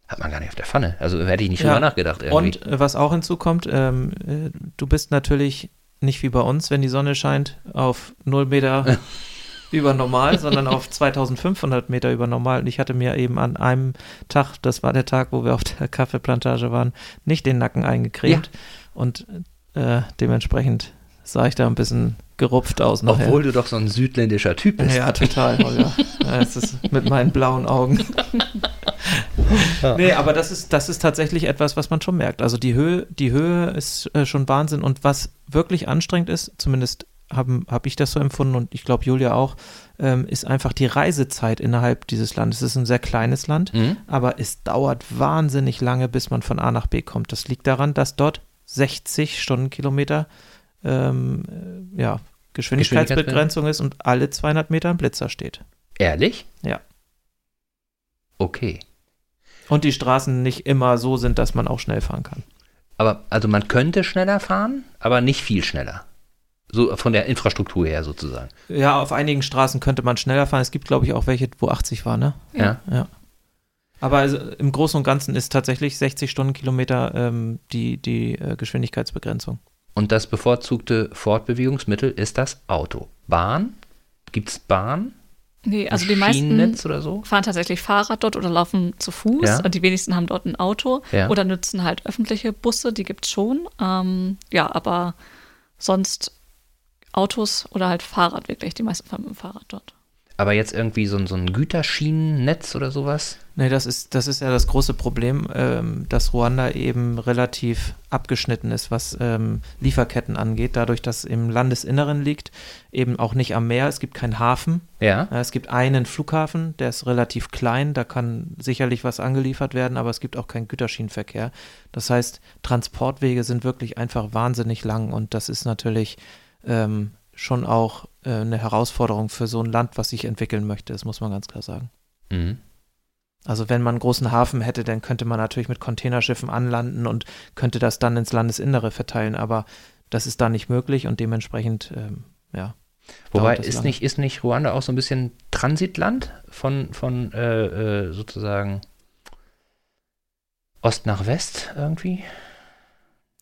Hat man gar nicht auf der Pfanne. Also hätte ich nicht drüber Ja. nachgedacht irgendwie. Und äh, was auch hinzukommt, ähm, äh, du bist natürlich nicht wie bei uns, wenn die Sonne scheint, auf 0 Meter [LAUGHS] über normal, sondern auf 2500 Meter über normal. Und ich hatte mir eben an einem Tag, das war der Tag, wo wir auf der Kaffeeplantage waren, nicht den Nacken eingecremt. Und äh, dementsprechend sah ich da ein bisschen gerupft aus nachher. Obwohl du doch so ein südländischer Typ bist. Ja, total, Holger. [LAUGHS] Ja, es ist mit meinen blauen Augen. Nee, aber das ist, das ist tatsächlich etwas, was man schon merkt. Also die Höhe, die Höhe ist äh, schon Wahnsinn. Und was wirklich anstrengend ist, zumindest habe hab ich das so empfunden und ich glaube Julia auch, ähm, ist einfach die Reisezeit innerhalb dieses Landes. Es ist ein sehr kleines Land, Mhm. aber es dauert wahnsinnig lange, bis man von A nach B kommt. Das liegt daran, dass dort 60 Stundenkilometer ähm, äh, ja, Geschwindigkeitsbegrenzung ist und alle 200 Meter ein Blitzer steht. Ehrlich? Ja. Okay. Und die Straßen nicht immer so sind, dass man auch schnell fahren kann. Aber also man könnte schneller fahren, aber nicht viel schneller. So von der Infrastruktur her sozusagen. Ja, auf einigen Straßen könnte man schneller fahren. Es gibt, glaube ich, auch welche, wo 80 war, ne? Ja. Ja. Aber also im Großen und Ganzen ist tatsächlich 60 Stundenkilometer ähm, die, die äh, Geschwindigkeitsbegrenzung. Und das bevorzugte Fortbewegungsmittel ist das Auto. Bahn? Gibt es Bahn? Nee, also die meisten so? fahren tatsächlich Fahrrad dort oder laufen zu Fuß. Ja. Die wenigsten haben dort ein Auto Ja. oder nutzen halt öffentliche Busse, die gibt es schon. Ähm, ja, aber sonst Autos oder halt Fahrrad wirklich. Die meisten fahren mit dem Fahrrad dort. Aber jetzt irgendwie so, ein- so ein Güterschienennetz oder sowas? Nee, das ist, das ist ja das große Problem, ähm, dass Ruanda eben relativ abgeschnitten ist, was ähm, Lieferketten angeht, dadurch, dass im Landesinneren liegt, eben auch nicht am Meer, es gibt keinen Hafen. Ja. Äh, Es gibt einen Flughafen, der ist relativ klein, da kann sicherlich was angeliefert werden, aber es gibt auch keinen Güterschienenverkehr. Das heißt, Transportwege sind wirklich einfach wahnsinnig lang und das ist natürlich ähm, schon auch äh, eine Herausforderung für so ein Land, was sich entwickeln möchte, das muss man ganz klar sagen. Mhm. Also wenn man einen großen Hafen hätte, dann könnte man natürlich mit Containerschiffen anlanden und könnte das dann ins Landesinnere verteilen, aber das ist da nicht möglich und dementsprechend, ähm, ja. Wobei, ist nicht, ist nicht Ruanda auch so ein bisschen Transitland von, von äh, äh, sozusagen Ost nach West irgendwie?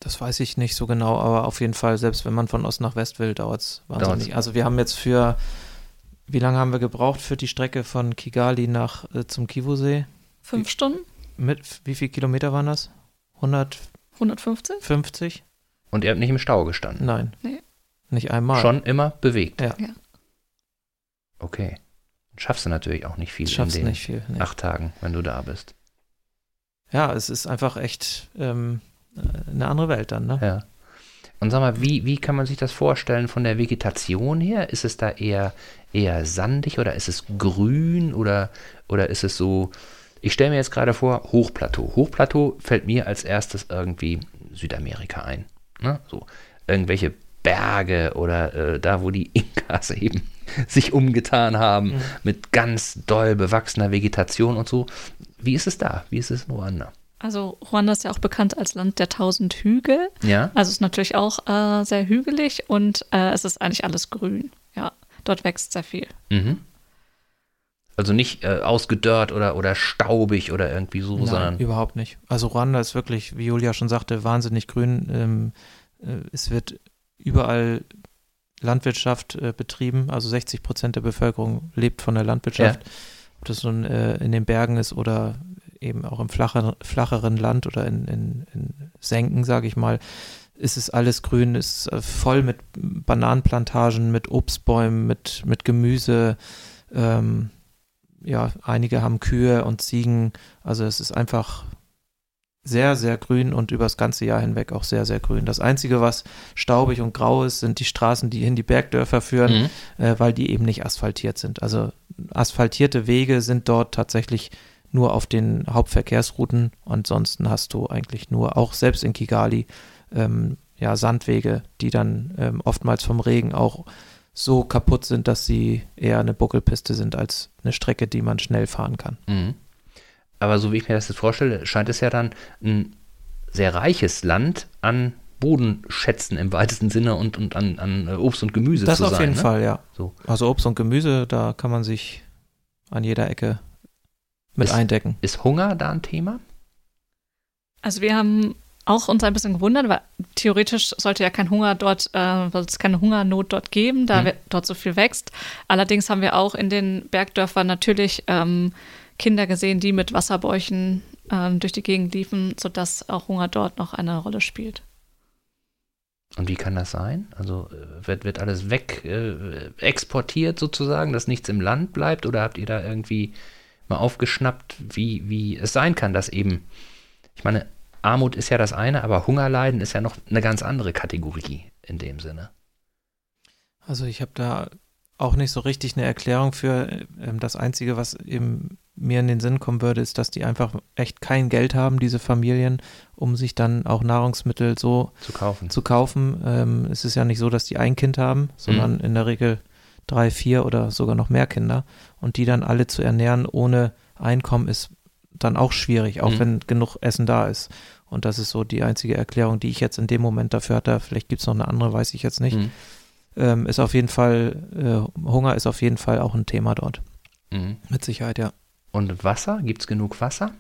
Das weiß ich nicht so genau, aber auf jeden Fall, selbst wenn man von Ost nach West will, dauert es wahnsinnig. Dauert's. Also wir haben jetzt für, wie lange haben wir gebraucht für die Strecke von Kigali nach äh, zum Kivusee? Fünf Stunden? Mit wie viel Kilometer waren das? 150? 150? Und ihr habt nicht im Stau gestanden? Nein. Nee. Nicht einmal. Schon immer bewegt? Ja. Ja. Okay. Schaffst du natürlich auch nicht viel Schaffst in den nicht viel. Nee. acht Tagen, wenn du da bist. Ja, es ist einfach echt ähm, eine andere Welt dann, ne? Ja. Und sag mal, wie, wie kann man sich das vorstellen von der Vegetation her? Ist es da eher, eher sandig oder ist es grün oder, oder ist es so, ich stelle mir jetzt gerade vor, Hochplateau. Hochplateau fällt mir als erstes irgendwie Südamerika ein. Ne? So, irgendwelche Berge oder äh, da, wo die [LAUGHS] Inkas eben sich umgetan haben Mhm. mit ganz doll bewachsener Vegetation und so. Wie ist es da? Wie ist es in Ruanda? Also Ruanda ist ja auch bekannt als Land der tausend Hügel. Ja? Also es ist natürlich auch äh, sehr hügelig und äh, es ist eigentlich alles grün. Ja, dort wächst sehr viel. Mhm. Also nicht äh, ausgedörrt oder, oder staubig oder irgendwie so, Nein, sondern. überhaupt nicht. Also Ruanda ist wirklich, wie Julia schon sagte, wahnsinnig grün. Ähm, äh, es wird überall Landwirtschaft äh, betrieben. Also 60 Prozent der Bevölkerung lebt von der Landwirtschaft. Ob das nun äh, in den Bergen ist oder eben auch im flacher, flacheren Land oder in, in, in Senken, sage ich mal, ist es alles grün, ist äh, voll mit Bananenplantagen, mit Obstbäumen, mit, mit Gemüse. Ähm, ja, einige haben Kühe und Ziegen. Also es ist einfach sehr, sehr grün und über das ganze Jahr hinweg auch sehr, sehr grün. Das Einzige, was staubig und grau ist, sind die Straßen, die in die Bergdörfer führen, Mhm. äh, weil die eben nicht asphaltiert sind. Also asphaltierte Wege sind dort tatsächlich nur auf den Hauptverkehrsrouten. Ansonsten hast du eigentlich nur, auch selbst in Kigali, ähm, ja, Sandwege, die dann ähm, oftmals vom Regen auch so kaputt sind, dass sie eher eine Buckelpiste sind als eine Strecke, die man schnell fahren kann. Mhm. Aber so wie ich mir das jetzt vorstelle, scheint es ja dann ein sehr reiches Land an Bodenschätzen im weitesten Sinne und, und an, an Obst und Gemüse Das zu auf sein. jeden ne? Fall, ja. So. Also Obst und Gemüse, da kann man sich an jeder Ecke mit Ist- eindecken. Ist Hunger da ein Thema? Also wir haben auch uns ein bisschen gewundert, weil theoretisch sollte ja kein Hunger dort, äh, soll es keine Hungernot dort geben, da wir, dort so viel wächst. Allerdings haben wir auch in den Bergdörfern natürlich ähm, Kinder gesehen, die mit Wasserbäuchen ähm, durch die Gegend liefen, sodass auch Hunger dort noch eine Rolle spielt. Und wie kann das sein? Also äh, wird, wird alles weg äh, exportiert sozusagen, dass nichts im Land bleibt? Oder habt ihr da irgendwie mal aufgeschnappt, wie, wie es sein kann, dass eben, ich meine, Armut ist ja das eine, aber Hungerleiden ist ja noch eine ganz andere Kategorie in dem Sinne. Also ich habe da auch nicht so richtig eine Erklärung für. Ähm, Das Einzige, was eben mir in den Sinn kommen würde, ist, dass die einfach echt kein Geld haben, diese Familien, um sich dann auch Nahrungsmittel so Zu kaufen. zu kaufen. Ähm, es ist ja nicht so, dass die ein Kind haben, sondern in der Regel drei, vier oder sogar noch mehr Kinder. Und die dann alle zu ernähren ohne Einkommen ist dann auch schwierig, auch Mhm. wenn genug Essen da ist. Und das ist so die einzige Erklärung, die ich jetzt in dem Moment dafür hatte. Vielleicht gibt es noch eine andere, weiß ich jetzt nicht. Mhm. Ähm, ist auf jeden Fall, äh, Hunger ist auf jeden Fall auch ein Thema dort. Mhm. Mit Sicherheit, ja. Und Wasser? Gibt es genug Wasser?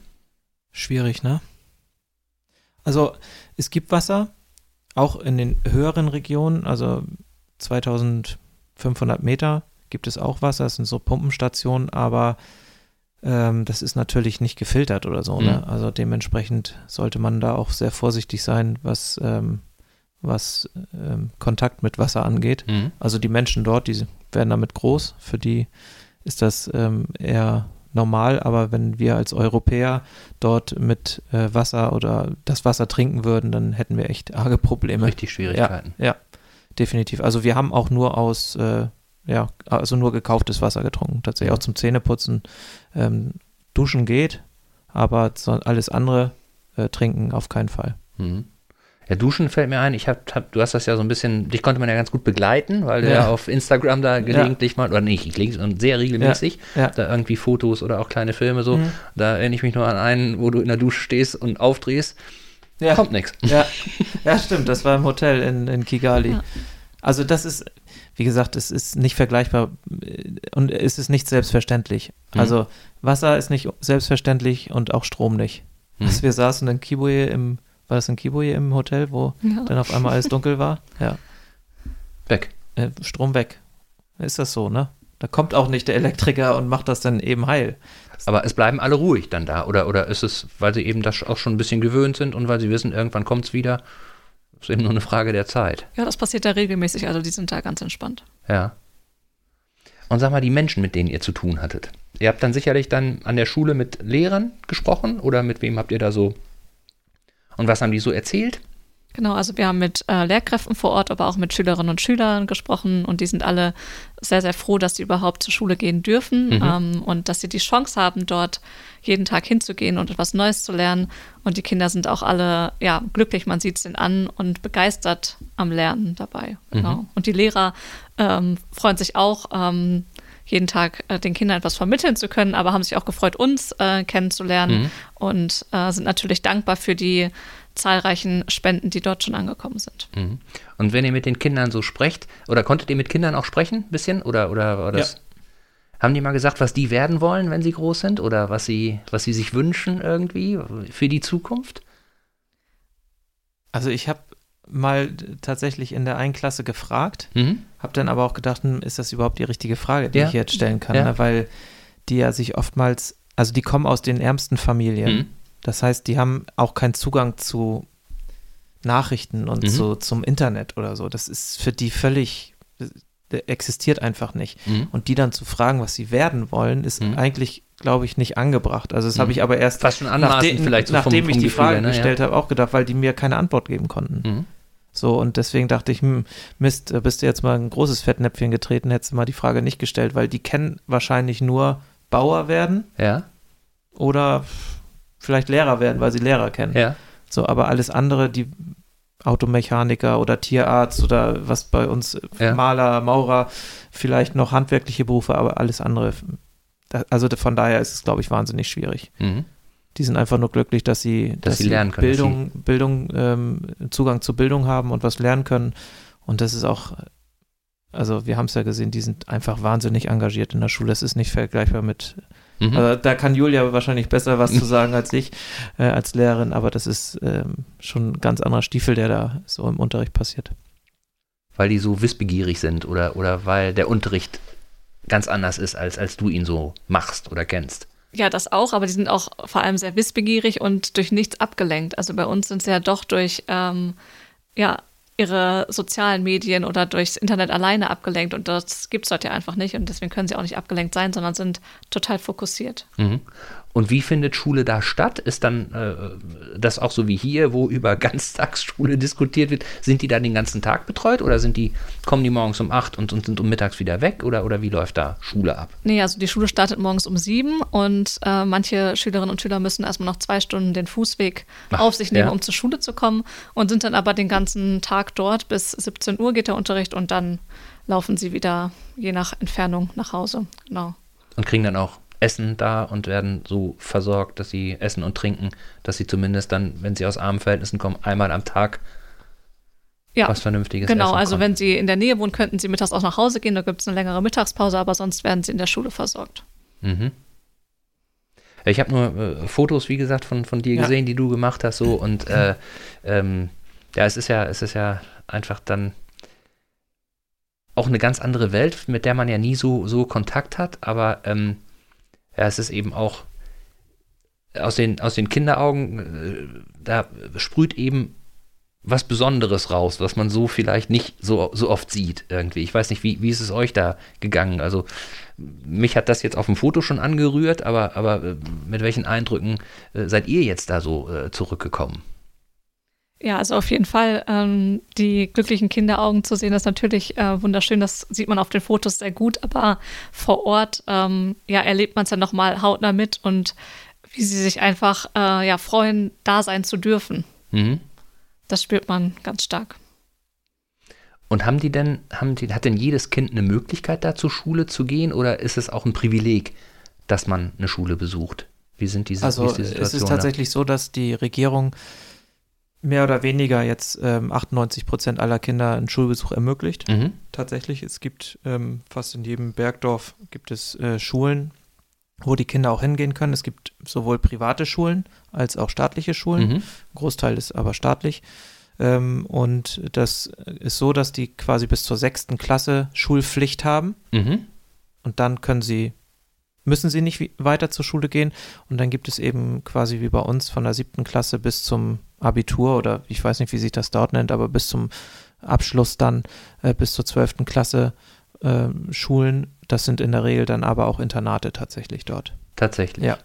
Schwierig, ne? Also es gibt Wasser, auch in den höheren Regionen, also 2500 Meter gibt es auch Wasser, das sind so Pumpenstationen, aber ähm, das ist natürlich nicht gefiltert oder so, ne? Mhm. Also dementsprechend sollte man da auch sehr vorsichtig sein, was, ähm, was ähm, Kontakt mit Wasser angeht. Mhm. Also die Menschen dort, die werden damit groß. Für die ist das ähm, eher normal. Aber wenn wir als Europäer dort mit äh, Wasser oder das Wasser trinken würden, dann hätten wir echt arge Probleme. Richtig Schwierigkeiten. Ja, definitiv. Also wir haben auch nur aus, äh, ja, also nur gekauftes Wasser getrunken. Tatsächlich auch zum Zähneputzen. Ähm, duschen geht, aber alles andere äh, trinken auf keinen Fall. Mhm. Ja, Duschen fällt mir ein. Ich hab, hab, du hast das ja so ein bisschen, dich konnte man ja ganz gut begleiten, weil du ja, Ja. auf Instagram da gelegentlich mal, oder nicht, gelegentlich, sondern sehr regelmäßig, Ja. da irgendwie Fotos oder auch kleine Filme so. Mhm. Da erinnere ich mich nur an einen, wo du in der Dusche stehst und aufdrehst, Ja. kommt nichts. Ja, [LAUGHS] ja, stimmt. Das war im Hotel in, in Kigali. Ja. Also das ist, wie gesagt, es ist nicht vergleichbar äh, und es ist nicht selbstverständlich. Mhm. Also Wasser ist nicht selbstverständlich und auch Strom nicht. Mhm. Also wir saßen in Kibuye im, war das in Kibuye im Hotel, wo Ja. dann auf einmal alles dunkel war? Ja, Weg. äh, Strom weg. Ist das so, ne? Da kommt auch nicht der Elektriker und macht das dann eben heil. Aber es bleiben alle ruhig dann da. Oder, oder ist es, weil sie eben das auch schon ein bisschen gewöhnt sind und weil sie wissen, irgendwann kommt es wieder. Ist eben nur eine Frage der Zeit. ja, das passiert da regelmäßig, also die sind da ganz entspannt. Ja. Und sag mal, die Menschen, mit denen ihr zu tun hattet. Ihr habt dann sicherlich dann an der Schule mit Lehrern gesprochen oder mit wem habt ihr da so. Und was haben die so erzählt? Genau, also wir haben mit äh, Lehrkräften vor Ort, aber auch mit Schülerinnen und Schülern gesprochen und die sind alle sehr, sehr froh, dass sie überhaupt zur Schule gehen dürfen Mhm. ähm, und dass sie die Chance haben, dort jeden Tag hinzugehen und etwas Neues zu lernen. Und die Kinder sind auch alle ja, glücklich, man sieht es ihnen an und begeistert am Lernen dabei. Genau. Mhm. Und die Lehrer ähm, freuen sich auch, ähm, jeden Tag äh, den Kindern etwas vermitteln zu können, aber haben sich auch gefreut, uns äh, kennenzulernen Mhm. und äh, sind natürlich dankbar für die zahlreichen Spenden, die dort schon angekommen sind. Mhm. Und wenn ihr mit den Kindern so sprecht, oder konntet ihr mit Kindern auch sprechen, ein bisschen? Oder, oder war das. Haben die mal gesagt, was die werden wollen, wenn sie groß sind? Oder was sie, was sie sich wünschen irgendwie für die Zukunft? Also ich habe mal tatsächlich in der einen Klasse gefragt, Mhm. Hab dann aber auch gedacht, hm, ist das überhaupt die richtige Frage, die Ja. ich jetzt stellen kann? Ja. Ne? Weil die ja sich oftmals, also die kommen aus den ärmsten Familien. Mhm. Das heißt, die haben auch keinen Zugang zu Nachrichten und Mhm. zu, zum Internet oder so. Das ist für die völlig, äh, existiert einfach nicht. Mhm. Und die dann zu fragen, was sie werden wollen, ist Mhm. eigentlich, glaube ich, nicht angebracht. Also das habe Mhm. ich aber erst, Fast schon nachdem, vielleicht so nachdem vom ich die Gefühl Frage her, ne? gestellt habe, auch gedacht, weil die mir keine Antwort geben konnten. Mhm. So, und deswegen dachte ich, hm, Mist, äh, bist du jetzt mal ein großes Fettnäpfchen getreten, hättest du mal die Frage nicht gestellt, weil die kennen wahrscheinlich nur Bauer werden Ja, oder vielleicht Lehrer werden, weil sie Lehrer kennen. ja. So, aber alles andere, die Automechaniker oder Tierarzt oder was bei uns, äh, Ja. Maler, Maurer, vielleicht noch handwerkliche Berufe, aber alles andere. Also von daher ist es, glaube ich, wahnsinnig schwierig. Mhm. Die sind einfach nur glücklich, dass sie, Dass sie lernen können, dass Bildung, Bildung, ähm, Zugang zu Bildung haben und was lernen können. Und das ist auch, also wir haben es ja gesehen, die sind einfach wahnsinnig engagiert in der Schule. Das ist nicht vergleichbar mit Mhm. Also da kann Julia wahrscheinlich besser was zu sagen als ich, äh, als Lehrerin, aber das ist ähm, schon ein ganz anderer Stiefel, der da so im Unterricht passiert. Weil die so wissbegierig sind oder, oder weil der Unterricht ganz anders ist, als, als du ihn so machst oder kennst. Ja, das auch, aber die sind auch vor allem sehr wissbegierig und durch nichts abgelenkt. Also bei uns sind sie ja doch durch ähm, ja, ihre sozialen Medien oder durchs Internet alleine abgelenkt und das gibt es dort ja einfach nicht und deswegen können sie auch nicht abgelenkt sein, sondern sind total fokussiert. Mhm. Und wie findet Schule da statt? Ist dann äh, das auch so wie hier, wo über [LAUGHS] Ganztagsschule diskutiert wird? Sind die da den ganzen Tag betreut oder sind die, kommen die morgens um acht und, und sind um mittags wieder weg? Oder, oder wie läuft da Schule ab? Nee, also die Schule startet morgens um sieben und äh, manche Schülerinnen und Schüler müssen erstmal noch zwei Stunden den Fußweg Ach, auf sich nehmen, ja. um zur Schule zu kommen und sind dann aber den ganzen Tag dort. Bis 17 Uhr geht der Unterricht und dann laufen sie wieder je nach Entfernung nach Hause. Genau. Und kriegen dann auch Essen da und werden so versorgt, dass sie essen und trinken, dass sie zumindest dann, wenn sie aus armen Verhältnissen kommen, einmal am Tag Ja, was Vernünftiges genau. essen Also konnten. wenn sie in der Nähe wohnen, könnten sie mittags auch nach Hause gehen. Da gibt es eine längere Mittagspause, aber sonst werden sie in der Schule versorgt. Mhm. Ich habe nur äh, Fotos, wie gesagt, von, von dir Ja. gesehen, die du gemacht hast, so und äh, ähm, ja, es ist ja, es ist ja einfach dann auch eine ganz andere Welt, mit der man ja nie so, so Kontakt hat, aber ähm, ja, es ist eben auch aus den, aus den Kinderaugen, äh, da sprüht eben was Besonderes raus, was man so vielleicht nicht so, so oft sieht irgendwie. Ich weiß nicht, wie, wie ist es euch da gegangen? Also mich hat das jetzt auf dem Foto schon angerührt, aber, aber äh, mit welchen Eindrücken äh, seid ihr jetzt da so zurückgekommen? Ja, also auf jeden Fall ähm, die glücklichen Kinderaugen zu sehen, ist natürlich äh, wunderschön. Das sieht man auf den Fotos sehr gut, aber vor Ort ähm, ja, erlebt man es ja nochmal hautnah mit und wie sie sich einfach äh, ja, freuen, da sein zu dürfen. Mhm. Das spürt man ganz stark. Und haben die denn, haben die, hat denn jedes Kind eine Möglichkeit, da zur Schule zu gehen oder ist es auch ein Privileg, dass man eine Schule besucht? Wie sind diese, wie Also ist die es Situation ist tatsächlich so, dass die Regierung mehr oder weniger jetzt ähm, 98 Prozent aller Kinder einen Schulbesuch ermöglicht. Mhm. Tatsächlich, es gibt ähm, fast in jedem Bergdorf gibt es äh, Schulen, wo die Kinder auch hingehen können. Es gibt sowohl private Schulen als auch staatliche Schulen. Mhm. Ein Großteil ist aber staatlich. Ähm, und das ist so, dass die quasi bis zur sechsten Klasse Schulpflicht haben. Mhm. Und dann können sie, müssen sie nicht weiter zur Schule gehen. Und dann gibt es eben quasi wie bei uns von der siebten Klasse bis zum Abitur oder ich weiß nicht, wie sich das dort nennt, aber bis zum Abschluss dann äh, bis zur zwölften Klasse äh, Schulen. Das sind in der Regel dann aber auch Internate tatsächlich dort. Tatsächlich. Ja.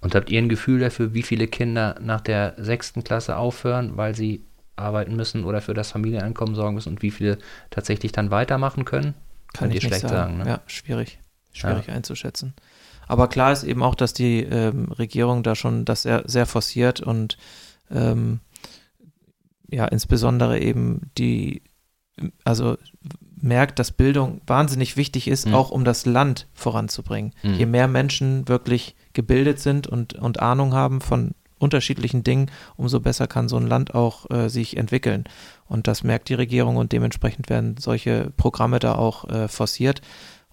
Und habt ihr ein Gefühl dafür, wie viele Kinder nach der sechsten Klasse aufhören, weil sie arbeiten müssen oder für das Familieneinkommen sorgen müssen und wie viele tatsächlich dann weitermachen können? Kann Könnt ich schlecht sagen. sagen, ne? Ja, schwierig. Schwierig einzuschätzen. Aber klar ist eben auch, dass die ähm, Regierung da schon das sehr, sehr forciert und ähm, ja, insbesondere eben die, also merkt, dass Bildung wahnsinnig wichtig ist, Mhm. auch um das Land voranzubringen. Mhm. Je mehr Menschen wirklich gebildet sind und, und Ahnung haben von unterschiedlichen Dingen, umso besser kann so ein Land auch äh, sich entwickeln. Und das merkt die Regierung und dementsprechend werden solche Programme da auch äh, forciert.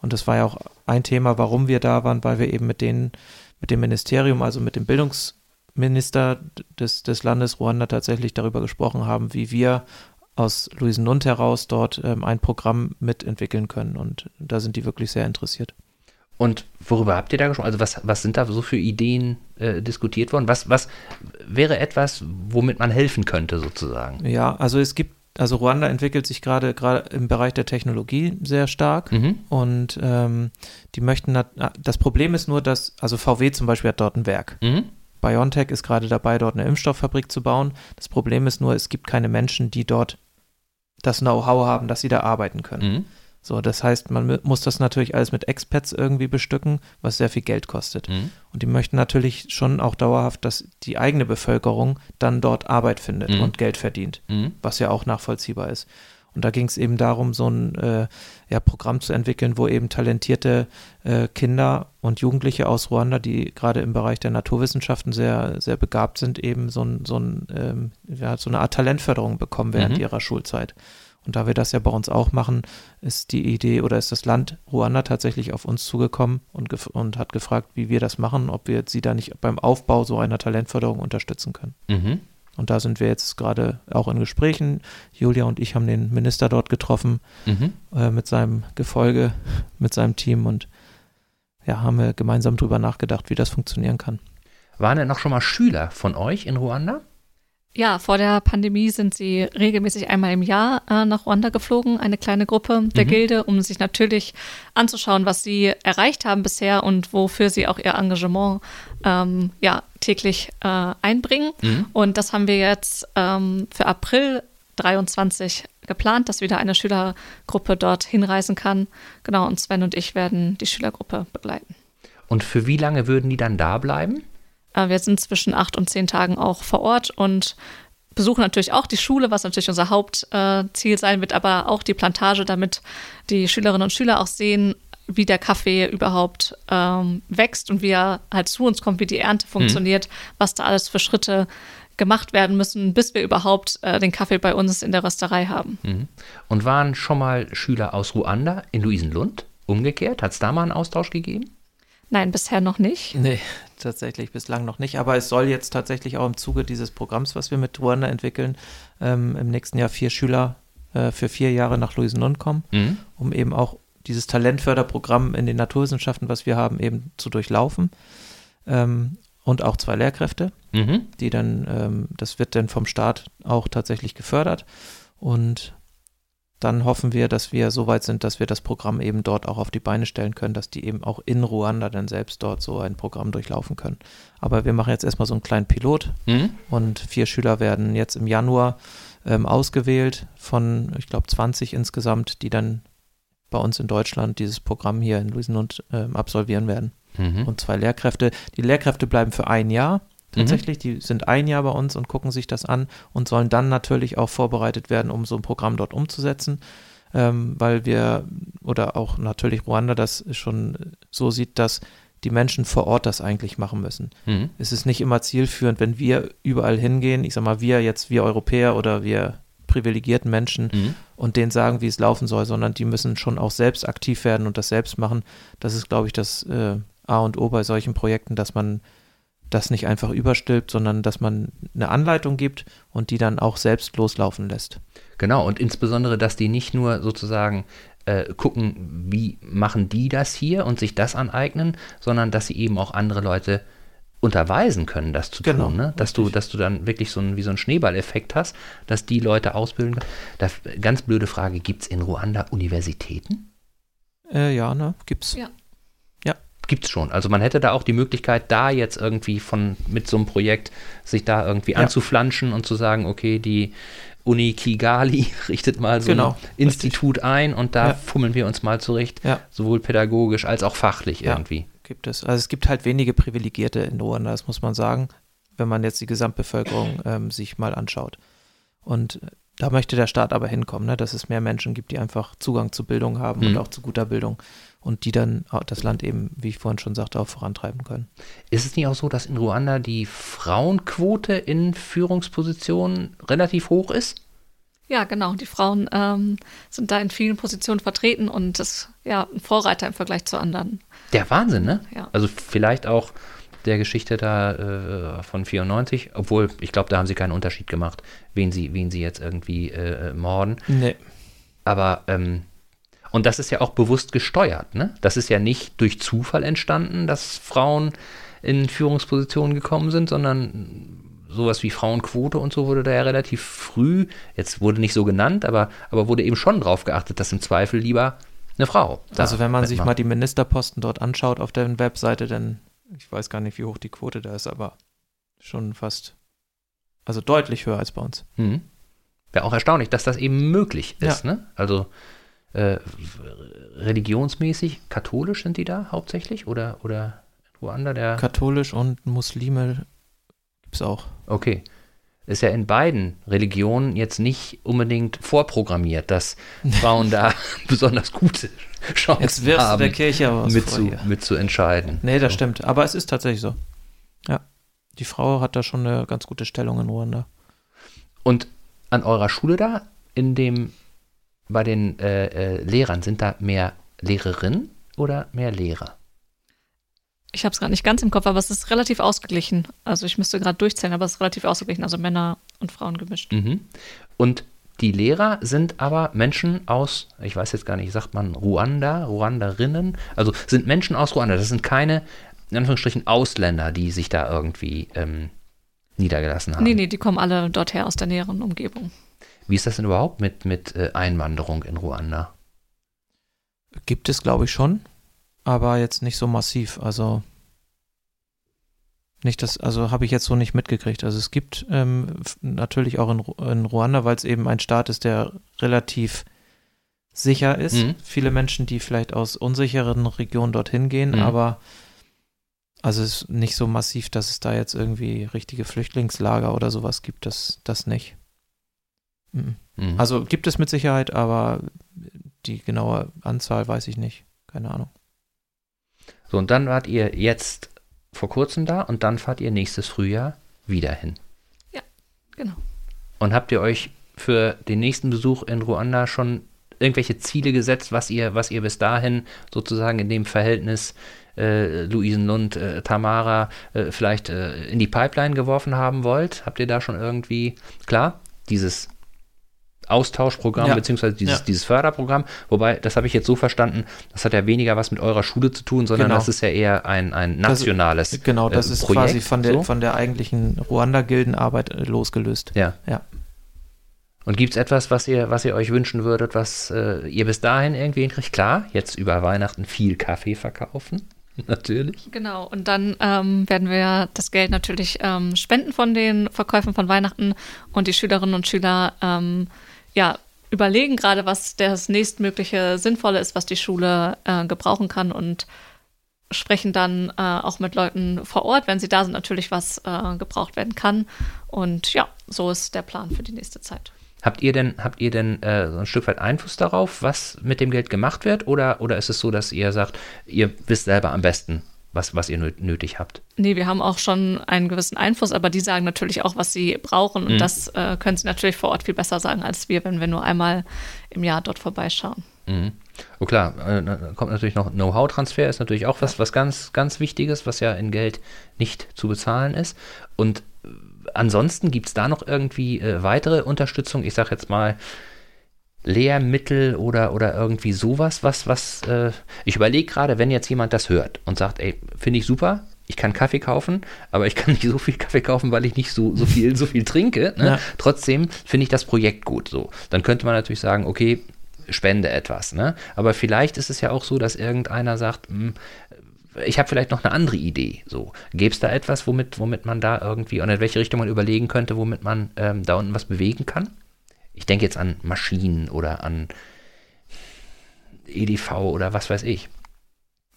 Und das war ja auch ein Thema, warum wir da waren, weil wir eben mit denen, mit dem Ministerium, also mit dem Bildungsminister des, des Landes Ruanda tatsächlich darüber gesprochen haben, wie wir aus Luisenlund heraus dort ähm, ein Programm mitentwickeln können. Und da sind die wirklich sehr interessiert. Und worüber habt ihr da gesprochen? Also was, was sind da so für Ideen äh, diskutiert worden? Was, was wäre etwas, womit man helfen könnte sozusagen? Ja, also es gibt, also Ruanda entwickelt sich gerade gerade im Bereich der Technologie sehr stark Mhm. und ähm, die möchten, das Problem ist nur, dass, also VW zum Beispiel hat dort ein Werk. Mhm. BioNTech ist gerade dabei, dort eine Impfstofffabrik zu bauen. Das Problem ist nur, es gibt keine Menschen, die dort das Know-how haben, dass sie da arbeiten können. Mhm. So, das heißt, man mu- muss das natürlich alles mit Expats irgendwie bestücken, was sehr viel Geld kostet. Mhm. Und die möchten natürlich schon auch dauerhaft, dass die eigene Bevölkerung dann dort Arbeit findet Mhm. und Geld verdient, Mhm. was ja auch nachvollziehbar ist. Und da ging es eben darum, so ein äh, ja, Programm zu entwickeln, wo eben talentierte äh, Kinder und Jugendliche aus Ruanda, die gerade im Bereich der Naturwissenschaften sehr, sehr begabt sind, eben so, ein, so, ein, ähm, ja, so eine Art Talentförderung bekommen während Mhm. ihrer Schulzeit. Und da wir das ja bei uns auch machen, ist die Idee oder ist das Land Ruanda tatsächlich auf uns zugekommen und, und hat gefragt, wie wir das machen, ob wir sie da nicht beim Aufbau so einer Talentförderung unterstützen können. Mhm. Und da sind wir jetzt gerade auch in Gesprächen. Julia und ich haben den Minister dort getroffen Mhm. äh, mit seinem Gefolge, [LAUGHS] mit seinem Team und ja, haben wir gemeinsam drüber nachgedacht, wie das funktionieren kann. Waren denn noch schon mal Schüler von euch in Ruanda? Ja, vor der Pandemie sind sie regelmäßig einmal im Jahr äh, nach Ruanda geflogen, eine kleine Gruppe der Mhm. Gilde, um sich natürlich anzuschauen, was sie erreicht haben bisher und wofür sie auch ihr Engagement ähm, ja, täglich äh, einbringen. Mhm. Und das haben wir jetzt ähm, für April 23 geplant, dass wieder eine Schülergruppe dort hinreisen kann. Genau, und Sven und ich werden die Schülergruppe begleiten. Und für wie lange würden die dann da bleiben? Äh, Wir sind zwischen acht und zehn Tagen auch vor Ort und besuchen natürlich auch die Schule, was natürlich unser Hauptziel sein wird, aber auch die Plantage, damit die Schülerinnen und Schüler auch sehen, wie der Kaffee überhaupt ähm, wächst und wie er halt zu uns kommt, wie die Ernte funktioniert, was da alles für Schritte gemacht werden müssen, bis wir überhaupt äh, den Kaffee bei uns in der Rösterei haben. Mhm. Und waren schon mal Schüler aus Ruanda in Luisenlund? Umgekehrt? Hat es da mal einen Austausch gegeben? Nein, bisher noch nicht. Nee, tatsächlich bislang noch nicht. Aber es soll jetzt tatsächlich auch im Zuge dieses Programms, was wir mit Ruanda entwickeln, ähm, im nächsten Jahr vier Schüler äh, für vier Jahre nach Luisenlund kommen, Mhm. um eben auch dieses Talentförderprogramm in den Naturwissenschaften, was wir haben, eben zu durchlaufen. Ähm, und auch zwei Lehrkräfte, Mhm. die dann, ähm, das wird dann vom Staat auch tatsächlich gefördert. Und dann hoffen wir, dass wir so weit sind, dass wir das Programm eben dort auch auf die Beine stellen können, dass die eben auch in Ruanda dann selbst dort so ein Programm durchlaufen können. Aber wir machen jetzt erstmal so einen kleinen Pilot Mhm. und vier Schüler werden jetzt im Januar ähm, ausgewählt von, ich glaube, 20 insgesamt, die dann bei uns in Deutschland dieses Programm hier in Luisenlund ähm, absolvieren werden Mhm. und zwei Lehrkräfte. Die Lehrkräfte bleiben für ein Jahr tatsächlich. Die sind ein Jahr bei uns und gucken sich das an und sollen dann natürlich auch vorbereitet werden, um so ein Programm dort umzusetzen. Ähm, weil wir oder auch natürlich Ruanda das schon so sieht, dass die Menschen vor Ort das eigentlich machen müssen. Mhm. Es ist nicht immer zielführend, wenn wir überall hingehen, ich sag mal, wir jetzt, wir Europäer oder wir privilegierten Menschen Mhm. und denen sagen, wie es laufen soll, sondern die müssen schon auch selbst aktiv werden und das selbst machen. Das ist, glaube ich, das äh, A und O bei solchen Projekten, dass man das nicht einfach überstülpt, sondern dass man eine Anleitung gibt und die dann auch selbst loslaufen lässt. Genau, und insbesondere, dass die nicht nur sozusagen äh, gucken, wie machen die das hier und sich das aneignen, sondern dass sie eben auch andere Leute unterweisen können, das zu Genau, tun. Ne? Dass, du, dass du dann wirklich so ein, wie so einen Schneeballeffekt hast, dass die Leute ausbilden können. Da, ganz blöde Frage, gibt es in Ruanda Universitäten? Äh, ja, ne, gibt's. Ja. Gibt's schon. Also man hätte da auch die Möglichkeit, da jetzt irgendwie von mit so einem Projekt sich da irgendwie Ja. anzuflanschen und zu sagen, okay, die Uni Kigali [LAUGHS] richtet mal so Genau, ein Institut ein und da Ja. fummeln wir uns mal zurecht, Ja. sowohl pädagogisch als auch fachlich Ja. irgendwie. Gibt es. Also es gibt halt wenige Privilegierte in Ruanda, das muss man sagen, wenn man jetzt die Gesamtbevölkerung ähm, sich mal anschaut. Und äh, da möchte der Staat aber hinkommen, ne? dass es mehr Menschen gibt, die einfach Zugang zu Bildung haben Mhm. und auch zu guter Bildung und die dann auch das Land eben, wie ich vorhin schon sagte, auch vorantreiben können. Ist es nicht auch so, dass in Ruanda die Frauenquote in Führungspositionen relativ hoch ist? Ja, genau. Die Frauen ähm, sind da in vielen Positionen vertreten und das ja ein Vorreiter im Vergleich zu anderen. Der Wahnsinn, ne? Ja. Also vielleicht auch der Geschichte da äh, von 94, obwohl ich glaube, da haben sie keinen Unterschied gemacht, wen sie, wen sie jetzt irgendwie äh, morden. Nee. Aber ähm, und das ist ja auch bewusst gesteuert, ne? Das ist ja nicht durch Zufall entstanden, dass Frauen in Führungspositionen gekommen sind, sondern sowas wie Frauenquote und so wurde da ja relativ früh, jetzt wurde nicht so genannt, aber, aber wurde eben schon drauf geachtet, dass im Zweifel lieber eine Frau. Also wenn man sich mal die Ministerposten dort anschaut auf der Webseite, dann, ich weiß gar nicht, wie hoch die Quote da ist, aber schon fast, also deutlich höher als bei uns. Mhm. Wäre auch erstaunlich, dass das eben möglich ist. Ne? Also äh, religionsmäßig, katholisch sind die da hauptsächlich oder, oder Ruanda der. Katholisch und Muslime gibt es auch. Okay. Ist ja in beiden Religionen jetzt nicht unbedingt vorprogrammiert, dass [LAUGHS] Frauen da besonders gute Chancen Jetzt wirfst du haben, der Kirche aber mit, zu, mit zu entscheiden. Nee, das So. stimmt. Aber es ist tatsächlich so. Ja. Die Frau hat da schon eine ganz gute Stellung in Ruanda. Und an eurer Schule da, in dem bei den äh, äh, Lehrern, sind da mehr Lehrerinnen oder mehr Lehrer? Ich habe es gerade nicht ganz im Kopf, aber es ist relativ ausgeglichen. Also ich müsste gerade durchzählen, aber es ist relativ ausgeglichen. Also Männer und Frauen gemischt. Mhm. Und die Lehrer sind aber Menschen aus, ich weiß jetzt gar nicht, sagt man Ruanda, Ruanderinnen? Also sind Menschen aus Ruanda. Das sind keine, in Anführungsstrichen, Ausländer, die sich da irgendwie ähm, niedergelassen haben. Nee, nee, die kommen alle dorther aus der näheren Umgebung. Wie ist das denn überhaupt mit, mit äh, Einwanderung in Ruanda? Gibt es, glaube ich, schon, aber jetzt nicht so massiv. Also nicht das, also habe ich jetzt so nicht mitgekriegt. Also es gibt ähm, natürlich auch in, in Ruanda, weil es eben ein Staat ist, der relativ sicher ist. Mhm. Viele Menschen, die vielleicht aus unsicheren Regionen dorthin gehen, Mhm. aber also es ist nicht so massiv, dass es da jetzt irgendwie richtige Flüchtlingslager oder sowas gibt, das, das nicht. Mhm. Also gibt es mit Sicherheit, aber die genaue Anzahl weiß ich nicht. Keine Ahnung. So, und dann wart ihr jetzt vor kurzem da und dann fahrt ihr nächstes Frühjahr wieder hin. Genau. Und habt ihr euch für den nächsten Besuch in Ruanda schon irgendwelche Ziele gesetzt, was ihr, was ihr bis dahin sozusagen in dem Verhältnis äh, Luisenlund, äh, Tamara äh, vielleicht äh, in die Pipeline geworfen haben wollt? Habt ihr da schon irgendwie, klar, dieses Austauschprogramm Ja. beziehungsweise dieses, Ja. dieses Förderprogramm, wobei, das habe ich jetzt so verstanden, das hat ja weniger was mit eurer Schule zu tun, sondern Genau. das ist ja eher ein, ein Das- nationales Genau, das äh, ist Projekt, quasi von der, so. von der eigentlichen Ruanda-Gildenarbeit äh, losgelöst. Ja. Ja. Und gibt es etwas, was ihr, was ihr euch wünschen würdet, was äh, ihr bis dahin irgendwie hinkriegt? Klar, jetzt über Weihnachten viel Kaffee verkaufen. [LAUGHS] Natürlich. Genau, und dann ähm, werden wir das Geld natürlich ähm, spenden von den Verkäufen von Weihnachten und die Schülerinnen und Schüler ähm, ja, überlegen gerade, was das nächstmögliche Sinnvolle ist, was die Schule äh, gebrauchen kann und sprechen dann äh, auch mit Leuten vor Ort, wenn sie da sind, natürlich, was äh, gebraucht werden kann. Und ja, so ist der Plan für die nächste Zeit. Habt ihr denn, habt ihr denn äh, so ein Stück weit Einfluss darauf, was mit dem Geld gemacht wird? Oder, oder ist es so, dass ihr sagt, ihr wisst selber am besten, was, was ihr nö- nötig habt? Nee, wir haben auch schon einen gewissen Einfluss, aber die sagen natürlich auch, was sie brauchen. Und Mhm. das äh, können sie natürlich vor Ort viel besser sagen als wir, wenn wir nur einmal im Jahr dort vorbeischauen. Mhm. Oh klar, äh, da kommt natürlich noch Know-how-Transfer, ist natürlich auch was, was ganz, ganz Wichtiges, was ja in Geld nicht zu bezahlen ist. Und äh, ansonsten gibt es da noch irgendwie äh, weitere Unterstützung? Ich sage jetzt mal Lehrmittel oder, oder irgendwie sowas, was, was, äh, ich überlege gerade, wenn jetzt jemand das hört und sagt, ey, finde ich super, ich kann Kaffee kaufen, aber ich kann nicht so viel Kaffee kaufen, weil ich nicht so, so viel, so viel trinke. Ne? Ja. Trotzdem finde ich das Projekt gut so. Dann könnte man natürlich sagen, okay, spende etwas. Ne? Aber vielleicht ist es ja auch so, dass irgendeiner sagt, hm, ich habe vielleicht noch eine andere Idee. So, gäbe es da etwas, womit, womit man da irgendwie und in welche Richtung man überlegen könnte, womit man ähm, da unten was bewegen kann? Ich denke jetzt an Maschinen oder an EDV oder was weiß ich.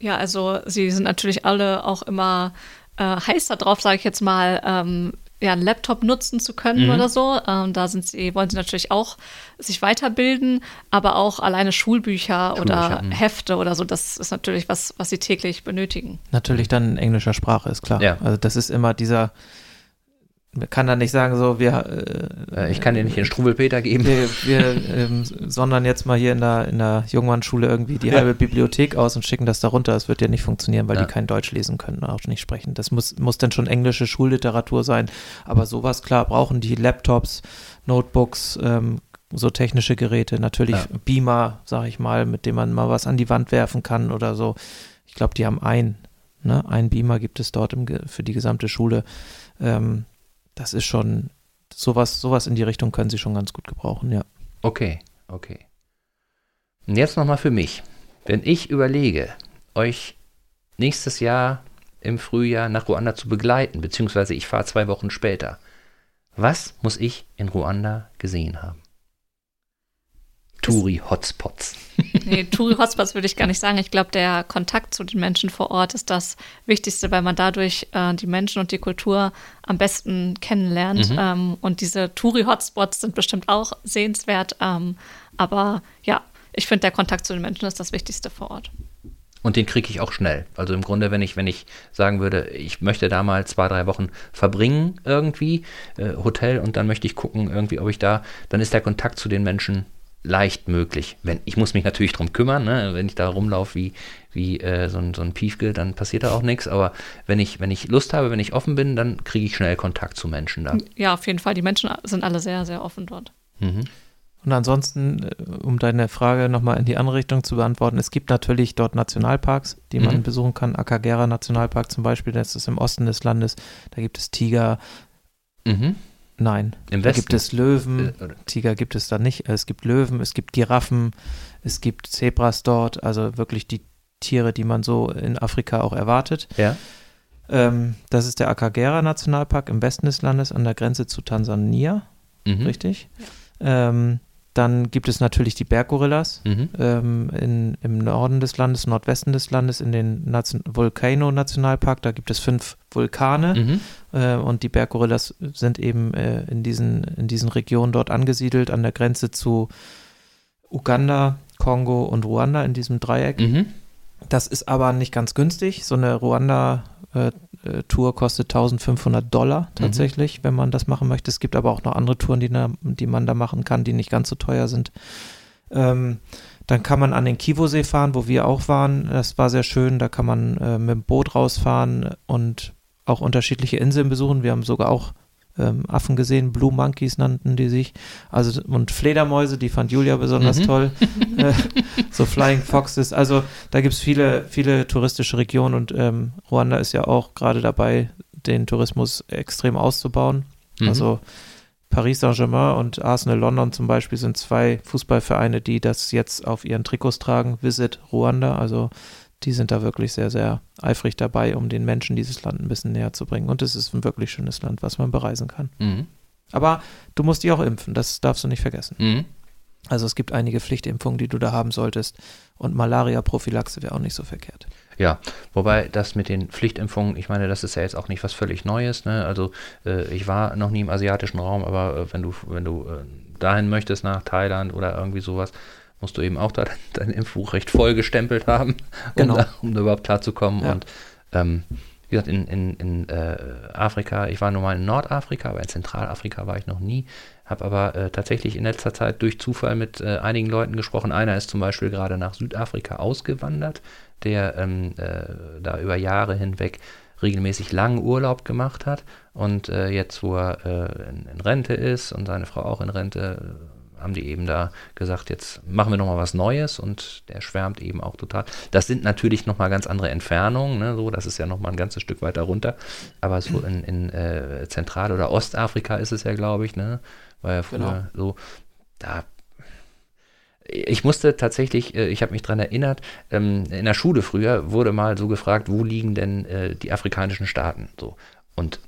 Ja, also sie sind natürlich alle auch immer äh, heiß darauf, sage ich jetzt mal, ähm, ja, einen Laptop nutzen zu können Mhm. oder so. Ähm, da sind sie, wollen sie natürlich auch sich weiterbilden, aber auch alleine Schulbücher, oder Schulbücher, mhm. Hefte oder so, das ist natürlich was, was sie täglich benötigen. Natürlich dann in englischer Sprache, ist klar. Ja. Also das ist immer dieser, kann da nicht sagen, so, wir, äh, Äh, ich kann dir nicht den Struwelpeter geben. wir, wir ähm, sondern jetzt mal hier in der, in der Jungmannschule irgendwie die halbe Bibliothek aus und schicken das da runter. Das wird ja nicht funktionieren, weil Ja. die kein Deutsch lesen können, auch nicht sprechen. Das muss, muss dann schon englische Schulliteratur sein. Aber sowas, klar, brauchen die Laptops, Notebooks, ähm, so technische Geräte, natürlich Ja. Beamer, sag ich mal, mit dem man mal was an die Wand werfen kann oder so. Ich glaube, die haben ein, ne? Ein Beamer gibt es dort im, für die gesamte Schule. Ähm, das ist schon, sowas, sowas in die Richtung können sie schon ganz gut gebrauchen, ja. Okay, okay. Und jetzt nochmal für mich. Wenn ich überlege, euch nächstes Jahr im Frühjahr nach Ruanda zu begleiten, beziehungsweise ich fahre zwei Wochen später, was muss ich in Ruanda gesehen haben? Touri-Hotspots. [LAUGHS] Nee, Touri-Hotspots würde ich gar nicht sagen. Ich glaube, der Kontakt zu den Menschen vor Ort ist das Wichtigste, weil man dadurch äh, die Menschen und die Kultur am besten kennenlernt. Mhm. Ähm, und diese Touri-Hotspots sind bestimmt auch sehenswert. Ähm, aber ja, ich finde, der Kontakt zu den Menschen ist das Wichtigste vor Ort. Und den kriege ich auch schnell. Also im Grunde, wenn ich, wenn ich sagen würde, ich möchte da mal zwei, drei Wochen verbringen irgendwie, äh, Hotel, und dann möchte ich gucken, irgendwie, ob ich da, dann ist der Kontakt zu den Menschen leicht möglich. Wenn, ich muss mich natürlich drum kümmern, ne? wenn ich da rumlaufe wie, wie äh, so, ein, so ein Piefke, dann passiert da auch nichts. Aber wenn ich, wenn ich Lust habe, wenn ich offen bin, dann kriege ich schnell Kontakt zu Menschen da. Ja, auf jeden Fall. Die Menschen sind alle sehr, sehr offen dort. Mhm. Und ansonsten, äh, um deine Frage nochmal in die andere Richtung zu beantworten, es gibt natürlich dort Nationalparks, die man Mhm. besuchen kann. Akagera Nationalpark zum Beispiel, das ist im Osten des Landes. Da gibt es Tiger. Mhm. Nein, Im da Westen. gibt es Löwen. Äh, Tiger gibt es da nicht. Es gibt Löwen, es gibt Giraffen, es gibt Zebras dort. Also wirklich die Tiere, die man so in Afrika auch erwartet. Ja. Ähm, das ist der Akagera Nationalpark im Westen des Landes an der Grenze zu Tansania, Mhm. richtig? Ähm, dann gibt es natürlich die Berggorillas Mhm. ähm, in, im Norden des Landes, Nordwesten des Landes, in den Nation Volcano Nationalpark. Da gibt es fünf Vulkane Mhm. äh, und die Berggorillas sind eben äh, in, diesen, in diesen Regionen dort angesiedelt, an der Grenze zu Uganda, Kongo und Ruanda in diesem Dreieck. Mhm. Das ist aber nicht ganz günstig. So eine Ruanda-Tour kostet 1500 Dollar tatsächlich, wenn man das machen möchte. Es gibt aber auch noch andere Touren, die, da, die man da machen kann, die nicht ganz so teuer sind. Ähm, dann kann man an den Kivu-See fahren, wo wir auch waren. Das war sehr schön. Da kann man äh, mit dem Boot rausfahren und auch unterschiedliche Inseln besuchen. Wir haben sogar auch ähm, Affen gesehen, Blue Monkeys nannten die sich. Also und Fledermäuse, die fand Julia besonders Mhm. toll. [LAUGHS] äh, so Flying Foxes. Also da gibt es viele, viele touristische Regionen und ähm, Ruanda ist ja auch gerade dabei, den Tourismus extrem auszubauen. Mhm. Also Paris Saint-Germain und Arsenal London zum Beispiel sind zwei Fußballvereine, die das jetzt auf ihren Trikots tragen. Visit Ruanda. Also die sind da wirklich sehr, sehr eifrig dabei, um den Menschen dieses Land ein bisschen näher zu bringen. Und es ist ein wirklich schönes Land, was man bereisen kann. Mhm. Aber du musst dich auch impfen, das darfst du nicht vergessen. Mhm. Also es gibt einige Pflichtimpfungen, die du da haben solltest. Und Malaria-Prophylaxe wäre auch nicht so verkehrt. Ja, wobei das mit den Pflichtimpfungen, ich meine, das ist ja jetzt auch nicht was völlig Neues. Ne? Also äh, ich war noch nie im asiatischen Raum, aber äh, wenn du, wenn du äh, dahin möchtest nach Thailand oder irgendwie sowas, musst du eben auch da dein Impfbuch recht voll gestempelt haben, um, Genau. da, um da überhaupt klarzukommen. Ja. Und ähm, wie gesagt, in, in, in äh, Afrika, ich war nur mal in Nordafrika, aber in Zentralafrika war ich noch nie, habe aber äh, tatsächlich in letzter Zeit durch Zufall mit äh, einigen Leuten gesprochen. Einer ist zum Beispiel gerade nach Südafrika ausgewandert, der ähm, äh, da über Jahre hinweg regelmäßig langen Urlaub gemacht hat und äh, jetzt, wo er äh, in, in Rente ist und seine Frau auch in Rente, haben die eben da gesagt, jetzt machen wir nochmal was Neues und der schwärmt eben auch total. Das sind natürlich nochmal ganz andere Entfernungen, ne? so, das ist ja nochmal ein ganzes Stück weiter runter, aber so in, in äh, Zentral- oder Ostafrika ist es ja, glaube ich, ne? war ja früher Genau. so, da ich musste tatsächlich, äh, ich habe mich daran erinnert, ähm, in der Schule früher wurde mal so gefragt, wo liegen denn äh, die afrikanischen Staaten? So. Und